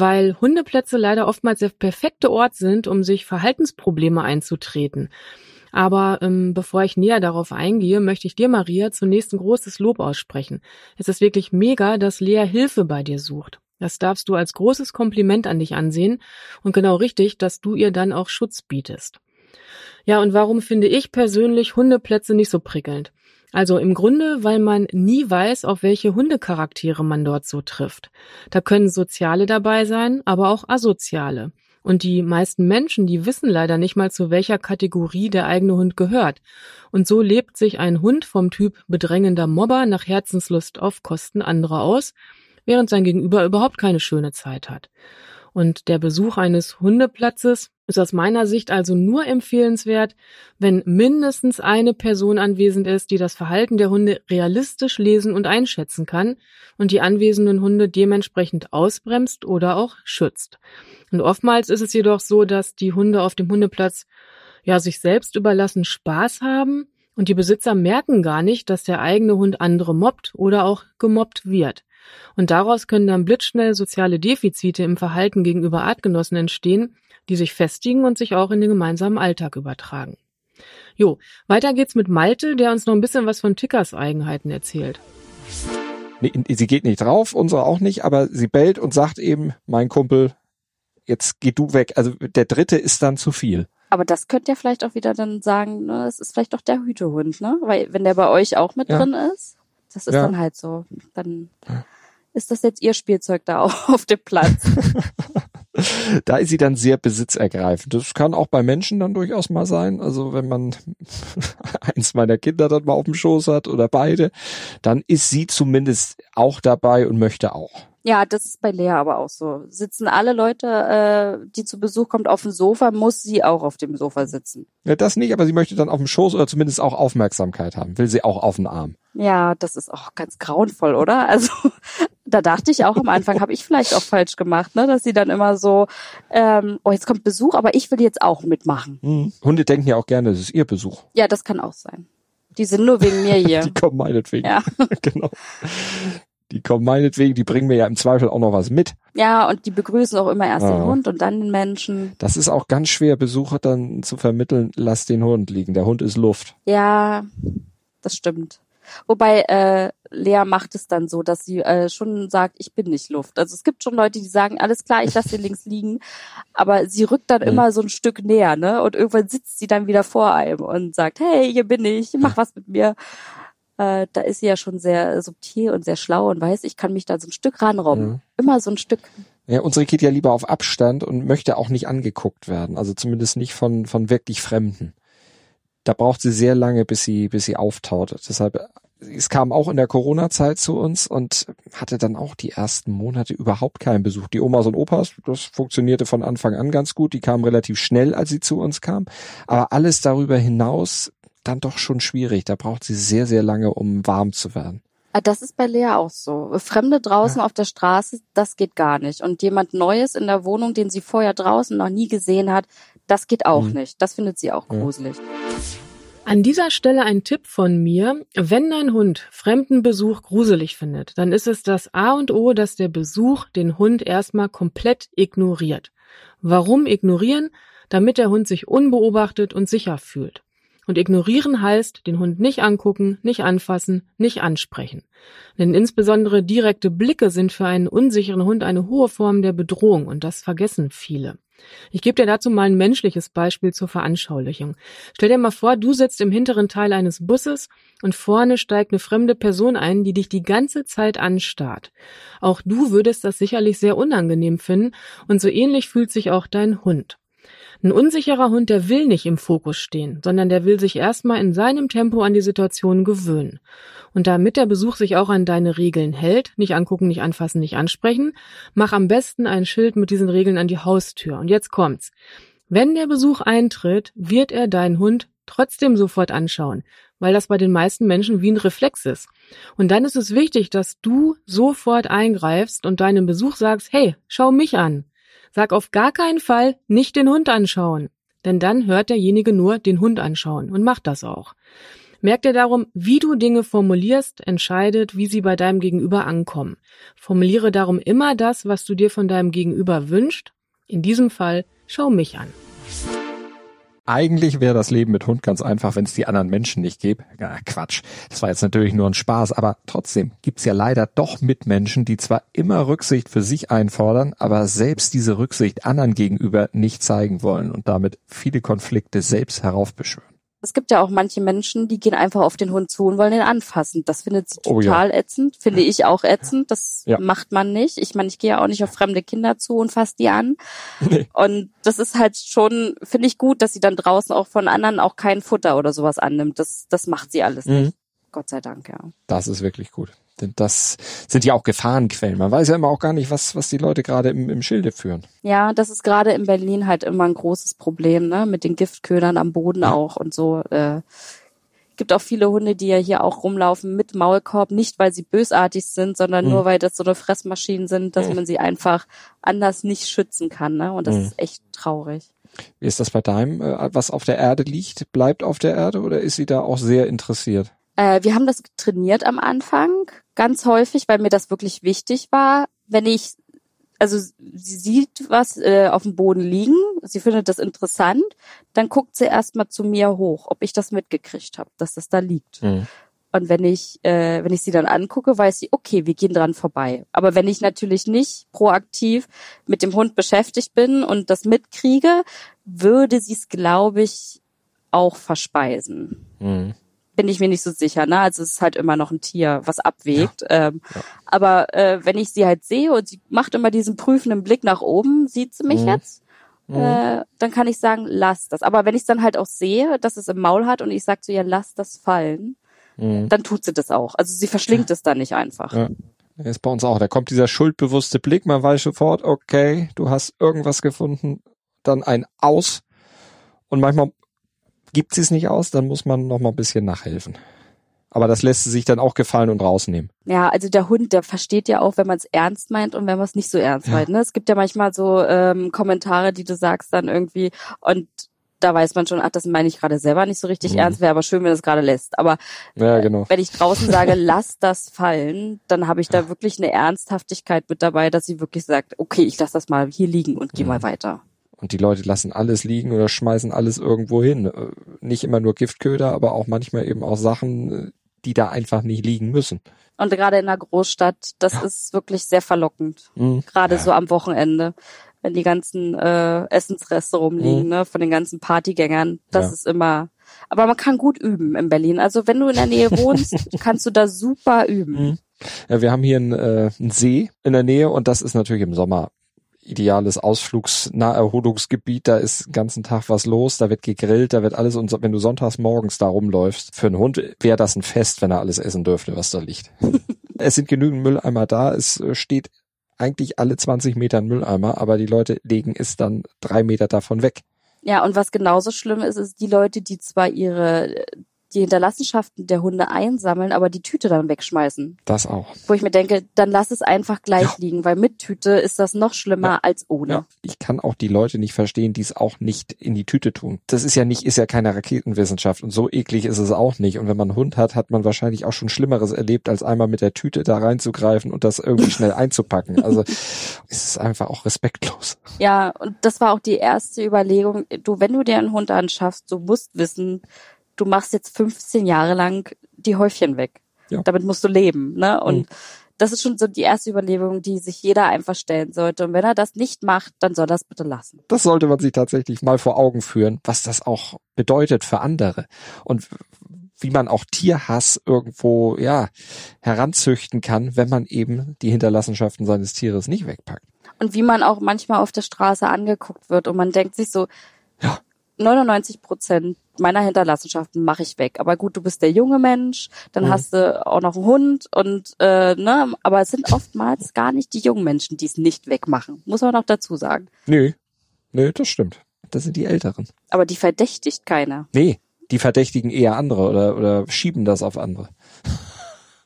weil Hundeplätze leider oftmals der perfekte Ort sind, um sich Verhaltensprobleme einzutreten. Aber ähm, bevor ich näher darauf eingehe, möchte ich dir, Maria, zunächst ein großes Lob aussprechen. Es ist wirklich mega, dass Lea Hilfe bei dir sucht. Das darfst du als großes Kompliment an dich ansehen und genau richtig, dass du ihr dann auch Schutz bietest. Ja, und warum finde ich persönlich Hundeplätze nicht so prickelnd? Also im Grunde, weil man nie weiß, auf welche Hundecharaktere man dort so trifft. Da können Soziale dabei sein, aber auch Asoziale. Und die meisten Menschen, die wissen leider nicht mal, zu welcher Kategorie der eigene Hund gehört. Und so lebt sich ein Hund vom Typ bedrängender Mobber nach Herzenslust auf Kosten anderer aus, während sein Gegenüber überhaupt keine schöne Zeit hat. Und der Besuch eines Hundeplatzes ist aus meiner Sicht also nur empfehlenswert, wenn mindestens eine Person anwesend ist, die das Verhalten der Hunde realistisch lesen und einschätzen kann und die anwesenden Hunde dementsprechend ausbremst oder auch schützt. Und oftmals ist es jedoch so, dass die Hunde auf dem Hundeplatz ja sich selbst überlassen Spaß haben und die Besitzer merken gar nicht, dass der eigene Hund andere mobbt oder auch gemobbt wird. Und daraus können dann blitzschnell soziale Defizite im Verhalten gegenüber Artgenossen entstehen, die sich festigen und sich auch in den gemeinsamen Alltag übertragen. Jo, weiter geht's mit Malte, der uns noch ein bisschen was von Tickers Eigenheiten erzählt. Nee, sie geht nicht drauf, unsere auch nicht, aber sie bellt und sagt eben, mein Kumpel, jetzt geh du weg. Also der dritte ist dann zu viel. Aber das könnt ihr vielleicht auch wieder dann sagen, ne, es ist vielleicht doch der Hütehund, ne? Weil wenn der bei euch auch mit ja. drin ist, das ist ja. dann halt so. Dann ist das jetzt ihr Spielzeug da auch auf dem Platz. da ist sie dann sehr besitzergreifend. Das kann auch bei Menschen dann durchaus mal sein. Also wenn man eins meiner Kinder dann mal auf dem Schoß hat oder beide, dann ist sie zumindest auch dabei und möchte auch. Ja, das ist bei Lea aber auch so. Sitzen alle Leute, äh, die zu Besuch kommt, auf dem Sofa, muss sie auch auf dem Sofa sitzen. Ja, das nicht, aber sie möchte dann auf dem Schoß oder zumindest auch Aufmerksamkeit haben. Will sie auch auf den Arm. Ja, das ist auch ganz grauenvoll, oder? Also da dachte ich auch am Anfang, habe ich vielleicht auch falsch gemacht, ne? dass sie dann immer so, ähm, oh, jetzt kommt Besuch, aber ich will jetzt auch mitmachen. Mhm. Hunde denken ja auch gerne, das ist ihr Besuch. Ja, das kann auch sein. Die sind nur wegen mir hier. Die kommen meinetwegen. Ja. genau. Die kommen meinetwegen, die bringen mir ja im Zweifel auch noch was mit. Ja, und die begrüßen auch immer erst ah. den Hund und dann den Menschen. Das ist auch ganz schwer, Besucher dann zu vermitteln, lass den Hund liegen. Der Hund ist Luft. Ja, das stimmt. Wobei äh, Lea macht es dann so, dass sie äh, schon sagt, ich bin nicht Luft. Also es gibt schon Leute, die sagen, alles klar, ich lasse den links liegen, aber sie rückt dann mhm. immer so ein Stück näher, ne? Und irgendwann sitzt sie dann wieder vor einem und sagt, hey, hier bin ich, mach was mit mir äh, da ist sie ja schon sehr subtil und sehr schlau und weiß, ich kann mich da so ein Stück ranrobben. Mhm. Immer so ein Stück. Ja, unsere geht ja lieber auf Abstand und möchte auch nicht angeguckt werden. Also zumindest nicht von, von wirklich Fremden. Da braucht sie sehr lange, bis sie, bis sie auftaut. Deshalb, es kam auch in der Corona-Zeit zu uns und hatte dann auch die ersten Monate überhaupt keinen Besuch. Die Omas und Opas, das funktionierte von Anfang an ganz gut. Die kamen relativ schnell, als sie zu uns kam. Aber alles darüber hinaus dann doch schon schwierig. Da braucht sie sehr, sehr lange, um warm zu werden. Ah, das ist bei Lea auch so. Fremde draußen ja. auf der Straße, das geht gar nicht. Und jemand Neues in der Wohnung, den sie vorher draußen noch nie gesehen hat, das geht auch mhm. nicht. Das findet sie auch gruselig. An dieser Stelle ein Tipp von mir. Wenn dein Hund fremden Besuch gruselig findet, dann ist es das A und O, dass der Besuch den Hund erstmal komplett ignoriert. Warum ignorieren? Damit der Hund sich unbeobachtet und sicher fühlt. Und ignorieren heißt, den Hund nicht angucken, nicht anfassen, nicht ansprechen. Denn insbesondere direkte Blicke sind für einen unsicheren Hund eine hohe Form der Bedrohung und das vergessen viele. Ich gebe dir dazu mal ein menschliches Beispiel zur Veranschaulichung. Stell dir mal vor, du sitzt im hinteren Teil eines Busses und vorne steigt eine fremde Person ein, die dich die ganze Zeit anstarrt. Auch du würdest das sicherlich sehr unangenehm finden und so ähnlich fühlt sich auch dein Hund. Ein unsicherer Hund, der will nicht im Fokus stehen, sondern der will sich erstmal in seinem Tempo an die Situation gewöhnen. Und damit der Besuch sich auch an deine Regeln hält, nicht angucken, nicht anfassen, nicht ansprechen, mach am besten ein Schild mit diesen Regeln an die Haustür. Und jetzt kommt's. Wenn der Besuch eintritt, wird er deinen Hund trotzdem sofort anschauen, weil das bei den meisten Menschen wie ein Reflex ist. Und dann ist es wichtig, dass du sofort eingreifst und deinem Besuch sagst, hey, schau mich an. Sag auf gar keinen Fall nicht den Hund anschauen, denn dann hört derjenige nur den Hund anschauen und macht das auch. Merk dir darum, wie du Dinge formulierst, entscheidet, wie sie bei deinem Gegenüber ankommen. Formuliere darum immer das, was du dir von deinem Gegenüber wünschst. In diesem Fall schau mich an. Eigentlich wäre das Leben mit Hund ganz einfach, wenn es die anderen Menschen nicht gäbe. Ja, Quatsch. Das war jetzt natürlich nur ein Spaß, aber trotzdem gibt's ja leider doch Mitmenschen, die zwar immer Rücksicht für sich einfordern, aber selbst diese Rücksicht anderen gegenüber nicht zeigen wollen und damit viele Konflikte selbst heraufbeschwören. Es gibt ja auch manche Menschen, die gehen einfach auf den Hund zu und wollen ihn anfassen. Das findet sie total oh ja. ätzend, finde ich auch ätzend. Das ja. macht man nicht. Ich meine, ich gehe ja auch nicht auf fremde Kinder zu und fasse die an. Nee. Und das ist halt schon, finde ich gut, dass sie dann draußen auch von anderen auch kein Futter oder sowas annimmt. Das, das macht sie alles mhm. nicht. Gott sei Dank, ja. Das ist wirklich gut. Denn das sind ja auch Gefahrenquellen. Man weiß ja immer auch gar nicht, was, was die Leute gerade im, im Schilde führen. Ja, das ist gerade in Berlin halt immer ein großes Problem, ne? Mit den Giftködern am Boden ja. auch und so. Äh, gibt auch viele Hunde, die ja hier auch rumlaufen mit Maulkorb, nicht weil sie bösartig sind, sondern mhm. nur weil das so eine Fressmaschinen sind, dass mhm. man sie einfach anders nicht schützen kann. Ne? Und das mhm. ist echt traurig. Wie ist das bei deinem, äh, was auf der Erde liegt, bleibt auf der Erde oder ist sie da auch sehr interessiert? Äh, wir haben das trainiert am Anfang, ganz häufig, weil mir das wirklich wichtig war. Wenn ich, also sie sieht was äh, auf dem Boden liegen, sie findet das interessant, dann guckt sie erstmal zu mir hoch, ob ich das mitgekriegt habe, dass das da liegt. Mhm. Und wenn ich, äh, wenn ich sie dann angucke, weiß sie, okay, wir gehen dran vorbei. Aber wenn ich natürlich nicht proaktiv mit dem Hund beschäftigt bin und das mitkriege, würde sie es, glaube ich, auch verspeisen. Mhm bin ich mir nicht so sicher. Ne? Also es ist halt immer noch ein Tier, was abwägt. Ja. Ähm, ja. Aber äh, wenn ich sie halt sehe und sie macht immer diesen prüfenden Blick nach oben, sieht sie mich mhm. jetzt, mhm. Äh, dann kann ich sagen, lass das. Aber wenn ich es dann halt auch sehe, dass es im Maul hat und ich sage zu ihr, lass das fallen, mhm. dann tut sie das auch. Also sie verschlingt es dann nicht einfach. Ja. Ist bei uns auch. Da kommt dieser schuldbewusste Blick, man weiß sofort, okay, du hast irgendwas gefunden, dann ein Aus. Und manchmal gibt sie es nicht aus, dann muss man noch mal ein bisschen nachhelfen. Aber das lässt sie sich dann auch gefallen und rausnehmen. Ja, also der Hund, der versteht ja auch, wenn man es ernst meint und wenn man es nicht so ernst ja. meint. Ne? Es gibt ja manchmal so ähm, Kommentare, die du sagst dann irgendwie und da weiß man schon, ach, das meine ich gerade selber nicht so richtig mhm. ernst, wäre aber schön, wenn es gerade lässt. Aber ja, genau. äh, wenn ich draußen sage, lass das fallen, dann habe ich da wirklich eine Ernsthaftigkeit mit dabei, dass sie wirklich sagt, okay, ich lasse das mal hier liegen und gehe mhm. mal weiter. Und die Leute lassen alles liegen oder schmeißen alles irgendwo hin. Äh, nicht immer nur Giftköder, aber auch manchmal eben auch Sachen, äh, die da einfach nicht liegen müssen. Und gerade in der Großstadt, das ja. ist wirklich sehr verlockend. Mhm. Gerade ja. so am Wochenende, wenn die ganzen äh, Essensreste rumliegen, mhm. ne, von den ganzen Partygängern. Das ja. ist immer. Aber man kann gut üben in Berlin. Also wenn du in der Nähe wohnst, kannst du da super üben. Mhm. Ja, wir haben hier einen, äh, einen See in der Nähe und das ist natürlich im Sommer ideales Ausflugsnaherholungsgebiet. Da ist den ganzen Tag was los, da wird gegrillt, da wird alles und wenn du sonntags morgens da rumläufst, für einen Hund wäre das ein Fest, wenn er alles essen dürfte, was da liegt. es sind genügend Mülleimer da, es äh, steht eigentlich alle 20 Meter ein Mülleimer, aber die Leute legen es dann drei Meter davon weg. Ja, und was genauso schlimm ist, ist die Leute, die zwar ihre die Hinterlassenschaften der Hunde einsammeln, aber die Tüte dann wegschmeißen. Das auch. Wo ich mir denke, dann lass es einfach gleich ja. liegen, weil mit Tüte ist das noch schlimmer ja. als ohne. Ja. Ich kann auch die Leute nicht verstehen, die es auch nicht in die Tüte tun. Das ist ja nicht, ist ja keine Raketenwissenschaft und so eklig ist es auch nicht. Und wenn man einen Hund hat, hat man wahrscheinlich auch schon Schlimmeres erlebt, als einmal mit der Tüte da reinzugreifen und das irgendwie schnell einzupacken. Also es ist einfach auch respektlos. Ja, und das war auch die erste Überlegung. Du, wenn du dir einen Hund anschaffst, du musst wissen, du machst jetzt 15 Jahre lang die Häufchen weg. Ja. Damit musst du leben, ne? Und mhm. das ist schon so die erste Überlegung, die sich jeder einfach stellen sollte. Und wenn er das nicht macht, dann soll er das bitte lassen. Das sollte man sich tatsächlich mal vor Augen führen, was das auch bedeutet für andere. Und wie man auch Tierhass irgendwo, ja, heranzüchten kann, wenn man eben die Hinterlassenschaften seines Tieres nicht wegpackt. Und wie man auch manchmal auf der Straße angeguckt wird und man denkt sich so, ja. 99 Prozent meiner Hinterlassenschaften mache ich weg. Aber gut, du bist der junge Mensch, dann mhm. hast du auch noch einen Hund und äh, ne, aber es sind oftmals gar nicht die jungen Menschen, die es nicht wegmachen. Muss man auch dazu sagen. Nö. Nö, das stimmt. Das sind die Älteren. Aber die verdächtigt keiner. Nee, die verdächtigen eher andere oder, oder schieben das auf andere.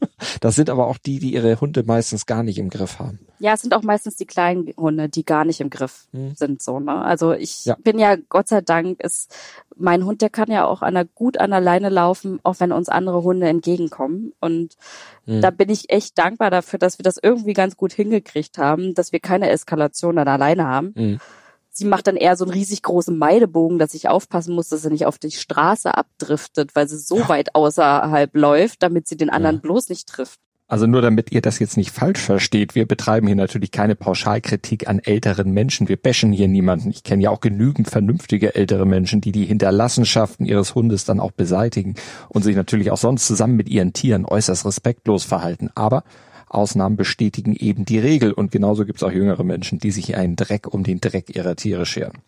Das sind aber auch die, die ihre Hunde meistens gar nicht im Griff haben. Ja, es sind auch meistens die kleinen Hunde, die gar nicht im Griff hm. sind, so, ne? Also ich ja. bin ja, Gott sei Dank, ist, mein Hund, der kann ja auch an der, gut an der Leine laufen, auch wenn uns andere Hunde entgegenkommen. Und hm. da bin ich echt dankbar dafür, dass wir das irgendwie ganz gut hingekriegt haben, dass wir keine Eskalation an der Leine haben. Hm sie macht dann eher so einen riesig großen Meidebogen, dass ich aufpassen muss, dass sie nicht auf die Straße abdriftet, weil sie so ja. weit außerhalb läuft, damit sie den anderen ja. bloß nicht trifft. Also nur damit ihr das jetzt nicht falsch versteht, wir betreiben hier natürlich keine Pauschalkritik an älteren Menschen. Wir bashen hier niemanden. Ich kenne ja auch genügend vernünftige ältere Menschen, die die Hinterlassenschaften ihres Hundes dann auch beseitigen und sich natürlich auch sonst zusammen mit ihren Tieren äußerst respektlos verhalten. Aber Ausnahmen bestätigen eben die Regel und genauso gibt es auch jüngere Menschen, die sich einen Dreck um den Dreck ihrer Tiere scheren.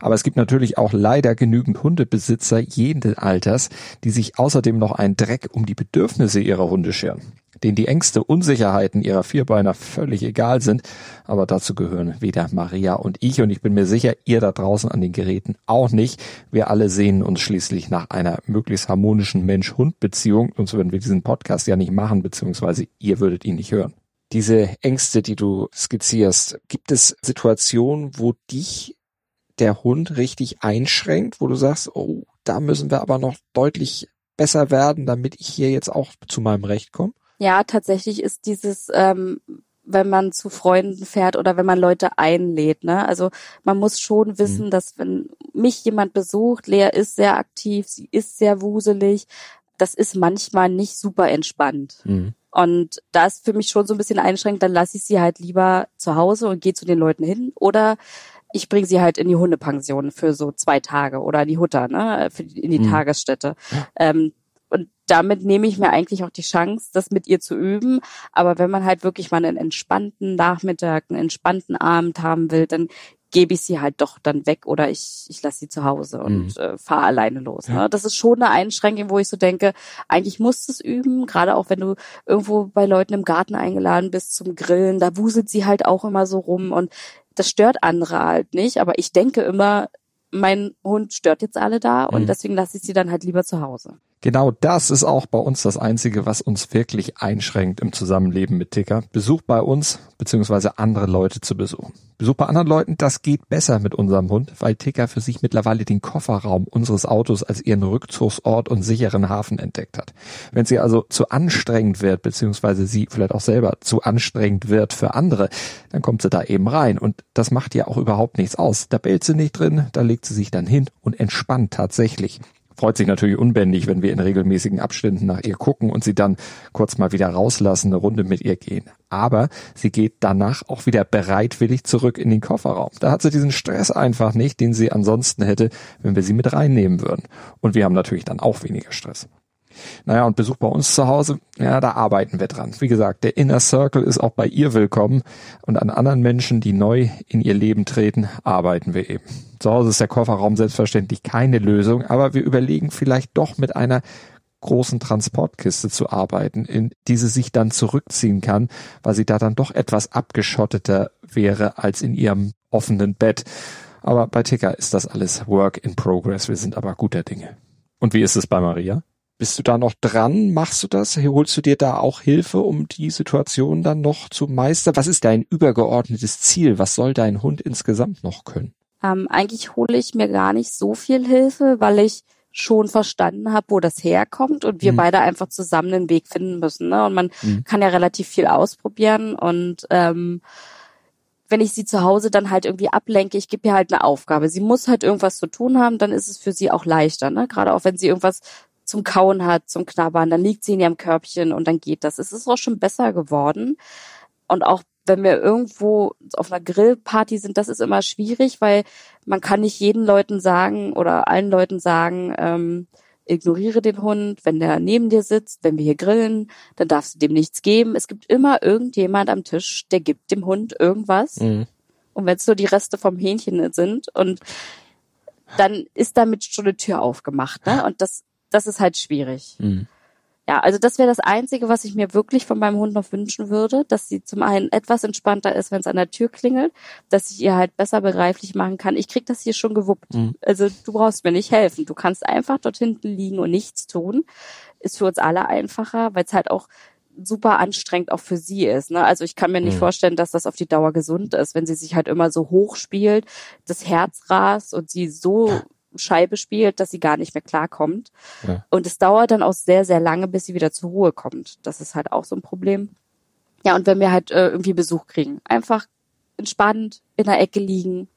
Aber es gibt natürlich auch leider genügend Hundebesitzer jeden Alters, die sich außerdem noch einen Dreck um die Bedürfnisse ihrer Hunde scheren denen die Ängste, Unsicherheiten ihrer Vierbeiner völlig egal sind. Aber dazu gehören weder Maria und ich und ich bin mir sicher, ihr da draußen an den Geräten auch nicht. Wir alle sehnen uns schließlich nach einer möglichst harmonischen Mensch-Hund-Beziehung, sonst würden wir diesen Podcast ja nicht machen, beziehungsweise ihr würdet ihn nicht hören. Diese Ängste, die du skizzierst, gibt es Situationen, wo dich der Hund richtig einschränkt, wo du sagst, oh, da müssen wir aber noch deutlich besser werden, damit ich hier jetzt auch zu meinem Recht komme? Ja, tatsächlich ist dieses, ähm, wenn man zu Freunden fährt oder wenn man Leute einlädt. Ne? Also man muss schon wissen, mhm. dass wenn mich jemand besucht, Lea ist sehr aktiv, sie ist sehr wuselig, das ist manchmal nicht super entspannt. Mhm. Und da ist für mich schon so ein bisschen einschränkt, dann lasse ich sie halt lieber zu Hause und gehe zu den Leuten hin oder ich bringe sie halt in die Hundepension für so zwei Tage oder in die Hutter, ne, für in die mhm. Tagesstätte. Ähm, und damit nehme ich mir eigentlich auch die Chance, das mit ihr zu üben. Aber wenn man halt wirklich mal einen entspannten Nachmittag, einen entspannten Abend haben will, dann gebe ich sie halt doch dann weg oder ich, ich lasse sie zu Hause und mhm. äh, fahre alleine los. Ne? Das ist schon eine Einschränkung, wo ich so denke, eigentlich musst du es üben, gerade auch wenn du irgendwo bei Leuten im Garten eingeladen bist zum Grillen, da wuselt sie halt auch immer so rum und das stört andere halt nicht, aber ich denke immer, mein Hund stört jetzt alle da und mhm. deswegen lasse ich sie dann halt lieber zu Hause. Genau das ist auch bei uns das Einzige, was uns wirklich einschränkt im Zusammenleben mit Ticker. Besuch bei uns, beziehungsweise andere Leute zu besuchen. Besuch bei anderen Leuten, das geht besser mit unserem Hund, weil Ticker für sich mittlerweile den Kofferraum unseres Autos als ihren Rückzugsort und sicheren Hafen entdeckt hat. Wenn sie also zu anstrengend wird, beziehungsweise sie vielleicht auch selber zu anstrengend wird für andere, dann kommt sie da eben rein. Und das macht ja auch überhaupt nichts aus. Da bellt sie nicht drin, da legt sie sich dann hin und entspannt tatsächlich freut sich natürlich unbändig, wenn wir in regelmäßigen Abständen nach ihr gucken und sie dann kurz mal wieder rauslassen, eine Runde mit ihr gehen. Aber sie geht danach auch wieder bereitwillig zurück in den Kofferraum. Da hat sie diesen Stress einfach nicht, den sie ansonsten hätte, wenn wir sie mit reinnehmen würden. Und wir haben natürlich dann auch weniger Stress. Naja, und Besuch bei uns zu Hause, ja, da arbeiten wir dran. Wie gesagt, der Inner Circle ist auch bei ihr willkommen und an anderen Menschen, die neu in ihr Leben treten, arbeiten wir eben. Zu Hause ist der Kofferraum selbstverständlich keine Lösung, aber wir überlegen vielleicht doch mit einer großen Transportkiste zu arbeiten, in die sie sich dann zurückziehen kann, weil sie da dann doch etwas abgeschotteter wäre als in ihrem offenen Bett. Aber bei Ticker ist das alles Work in Progress. Wir sind aber guter Dinge. Und wie ist es bei Maria? Bist du da noch dran? Machst du das? Holst du dir da auch Hilfe, um die Situation dann noch zu meistern? Was ist dein übergeordnetes Ziel? Was soll dein Hund insgesamt noch können? Ähm, eigentlich hole ich mir gar nicht so viel Hilfe, weil ich schon verstanden habe, wo das herkommt und wir mhm. beide einfach zusammen einen Weg finden müssen. Ne? Und man mhm. kann ja relativ viel ausprobieren und ähm, wenn ich sie zu Hause dann halt irgendwie ablenke, ich gebe ihr halt eine Aufgabe. Sie muss halt irgendwas zu tun haben, dann ist es für sie auch leichter. Ne? Gerade auch wenn sie irgendwas zum Kauen hat, zum Knabbern, dann liegt sie in ihrem Körbchen und dann geht das. Es ist auch schon besser geworden. Und auch wenn wir irgendwo auf einer Grillparty sind, das ist immer schwierig, weil man kann nicht jeden Leuten sagen oder allen Leuten sagen, ähm, ignoriere den Hund, wenn der neben dir sitzt, wenn wir hier grillen, dann darfst du dem nichts geben. Es gibt immer irgendjemand am Tisch, der gibt dem Hund irgendwas. Mhm. Und wenn es nur die Reste vom Hähnchen sind und dann ist damit schon eine Tür aufgemacht, ne? Und das, das ist halt schwierig. Mhm. Ja, also das wäre das Einzige, was ich mir wirklich von meinem Hund noch wünschen würde, dass sie zum einen etwas entspannter ist, wenn es an der Tür klingelt, dass ich ihr halt besser begreiflich machen kann. Ich krieg das hier schon gewuppt. Mhm. Also du brauchst mir nicht helfen. Du kannst einfach dort hinten liegen und nichts tun. Ist für uns alle einfacher, weil es halt auch super anstrengend auch für sie ist. Ne? Also ich kann mir nicht mhm. vorstellen, dass das auf die Dauer gesund ist, wenn sie sich halt immer so hoch spielt, das Herz rast und sie so Scheibe spielt, dass sie gar nicht mehr klarkommt. Ja. Und es dauert dann auch sehr, sehr lange, bis sie wieder zur Ruhe kommt. Das ist halt auch so ein Problem. Ja, und wenn wir halt äh, irgendwie Besuch kriegen, einfach entspannt in der Ecke liegen,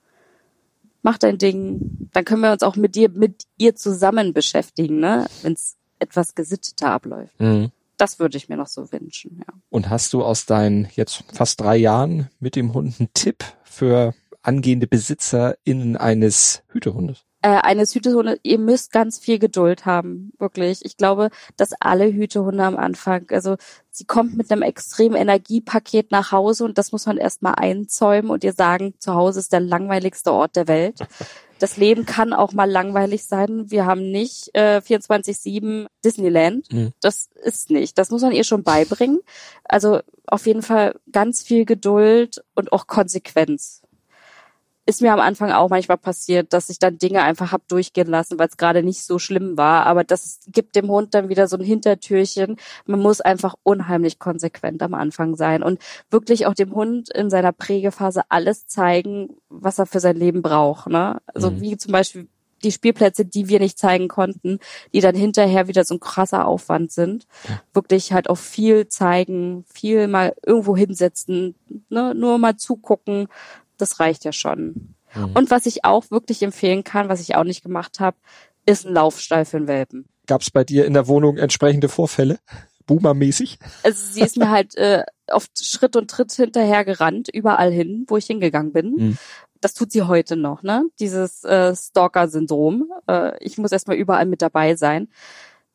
mach dein Ding, dann können wir uns auch mit dir, mit ihr zusammen beschäftigen, ne? wenn es etwas gesitteter abläuft. Mhm. Das würde ich mir noch so wünschen, ja. Und hast du aus deinen jetzt fast drei Jahren mit dem Hund einen Tipp für angehende BesitzerInnen eines Hütehundes? Äh, eine Hütehunde, ihr müsst ganz viel Geduld haben, wirklich. Ich glaube, dass alle Hütehunde am Anfang, also sie kommt mit einem extremen Energiepaket nach Hause und das muss man erstmal einzäumen und ihr sagen, zu Hause ist der langweiligste Ort der Welt. Das Leben kann auch mal langweilig sein. Wir haben nicht äh, 24-7 Disneyland. Mhm. Das ist nicht. Das muss man ihr schon beibringen. Also auf jeden Fall ganz viel Geduld und auch Konsequenz ist mir am Anfang auch manchmal passiert, dass ich dann Dinge einfach hab durchgehen lassen, weil es gerade nicht so schlimm war. Aber das gibt dem Hund dann wieder so ein Hintertürchen. Man muss einfach unheimlich konsequent am Anfang sein und wirklich auch dem Hund in seiner Prägephase alles zeigen, was er für sein Leben braucht. Ne? Also mhm. wie zum Beispiel die Spielplätze, die wir nicht zeigen konnten, die dann hinterher wieder so ein krasser Aufwand sind. Ja. Wirklich halt auch viel zeigen, viel mal irgendwo hinsetzen, ne? nur mal zugucken, das reicht ja schon. Mhm. Und was ich auch wirklich empfehlen kann, was ich auch nicht gemacht habe, ist ein Laufstall für einen Welpen. Gab es bei dir in der Wohnung entsprechende Vorfälle? Boomer-mäßig? Also sie ist mir halt äh, auf Schritt und Tritt hinterher gerannt, überall hin, wo ich hingegangen bin. Mhm. Das tut sie heute noch, ne? Dieses äh, Stalker-Syndrom. Äh, ich muss erstmal überall mit dabei sein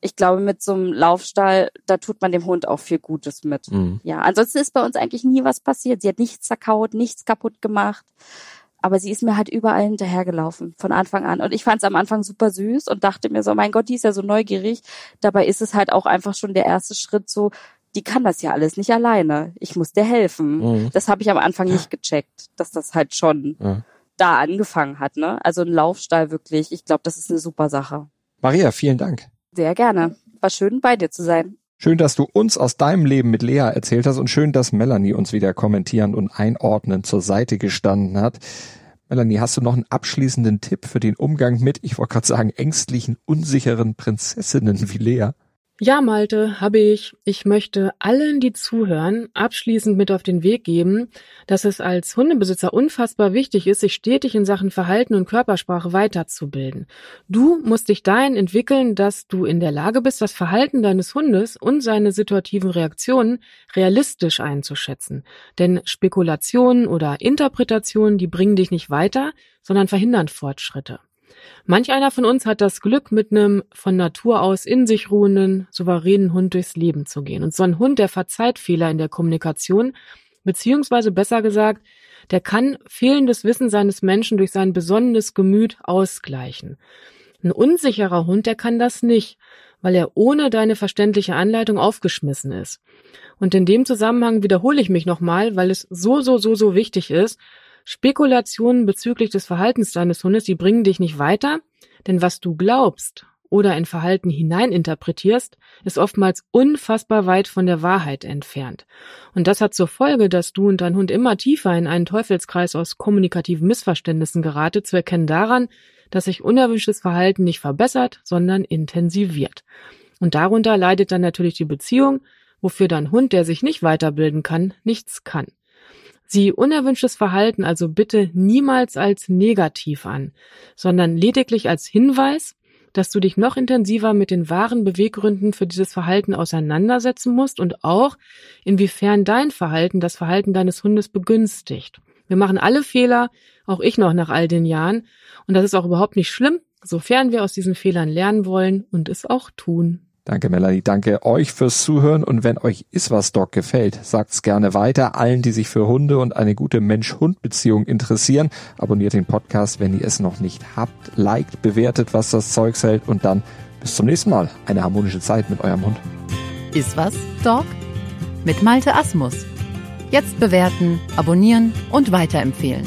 ich glaube, mit so einem Laufstall, da tut man dem Hund auch viel Gutes mit. Mhm. Ja, ansonsten ist bei uns eigentlich nie was passiert. Sie hat nichts zerkaut, nichts kaputt gemacht. Aber sie ist mir halt überall hinterhergelaufen, von Anfang an. Und ich fand es am Anfang super süß und dachte mir so, mein Gott, die ist ja so neugierig. Dabei ist es halt auch einfach schon der erste Schritt so, die kann das ja alles nicht alleine. Ich muss dir helfen. Mhm. Das habe ich am Anfang nicht gecheckt, dass das halt schon ja. da angefangen hat. Ne? Also ein Laufstall wirklich, ich glaube, das ist eine super Sache. Maria, vielen Dank. Sehr gerne. War schön, bei dir zu sein. Schön, dass du uns aus deinem Leben mit Lea erzählt hast und schön, dass Melanie uns wieder kommentieren und einordnen zur Seite gestanden hat. Melanie, hast du noch einen abschließenden Tipp für den Umgang mit, ich wollte gerade sagen, ängstlichen, unsicheren Prinzessinnen wie Lea? Ja, Malte, habe ich. Ich möchte allen, die zuhören, abschließend mit auf den Weg geben, dass es als Hundebesitzer unfassbar wichtig ist, sich stetig in Sachen Verhalten und Körpersprache weiterzubilden. Du musst dich dahin entwickeln, dass du in der Lage bist, das Verhalten deines Hundes und seine situativen Reaktionen realistisch einzuschätzen. Denn Spekulationen oder Interpretationen, die bringen dich nicht weiter, sondern verhindern Fortschritte. Manch einer von uns hat das Glück, mit einem von Natur aus in sich ruhenden, souveränen Hund durchs Leben zu gehen. Und so ein Hund, der verzeiht Fehler in der Kommunikation, beziehungsweise besser gesagt, der kann fehlendes Wissen seines Menschen durch sein besonnenes Gemüt ausgleichen. Ein unsicherer Hund, der kann das nicht, weil er ohne deine verständliche Anleitung aufgeschmissen ist. Und in dem Zusammenhang wiederhole ich mich nochmal, weil es so, so, so, so wichtig ist, Spekulationen bezüglich des Verhaltens deines Hundes, die bringen dich nicht weiter, denn was du glaubst oder in Verhalten hineininterpretierst, ist oftmals unfassbar weit von der Wahrheit entfernt. Und das hat zur Folge, dass du und dein Hund immer tiefer in einen Teufelskreis aus kommunikativen Missverständnissen gerate, zu erkennen daran, dass sich unerwünschtes Verhalten nicht verbessert, sondern intensiviert. Und darunter leidet dann natürlich die Beziehung, wofür dein Hund, der sich nicht weiterbilden kann, nichts kann. Sieh unerwünschtes Verhalten also bitte niemals als negativ an, sondern lediglich als Hinweis dass du dich noch intensiver mit den wahren Beweggründen für dieses Verhalten auseinandersetzen musst und auch, inwiefern dein Verhalten das Verhalten deines Hundes begünstigt. Wir machen alle Fehler, auch ich noch nach all den Jahren, und das ist auch überhaupt nicht schlimm, sofern wir aus diesen Fehlern lernen wollen und es auch tun. Danke, Melanie. Danke euch fürs Zuhören. Und wenn euch Iswas Dog gefällt, sagt's gerne weiter. Allen, die sich für Hunde und eine gute Mensch-Hund-Beziehung interessieren, abonniert den Podcast, wenn ihr es noch nicht habt. Liked, bewertet, was das Zeug hält. Und dann bis zum nächsten Mal. Eine harmonische Zeit mit eurem Hund. Iswas Dog? Mit Malte Asmus. Jetzt bewerten, abonnieren und weiterempfehlen.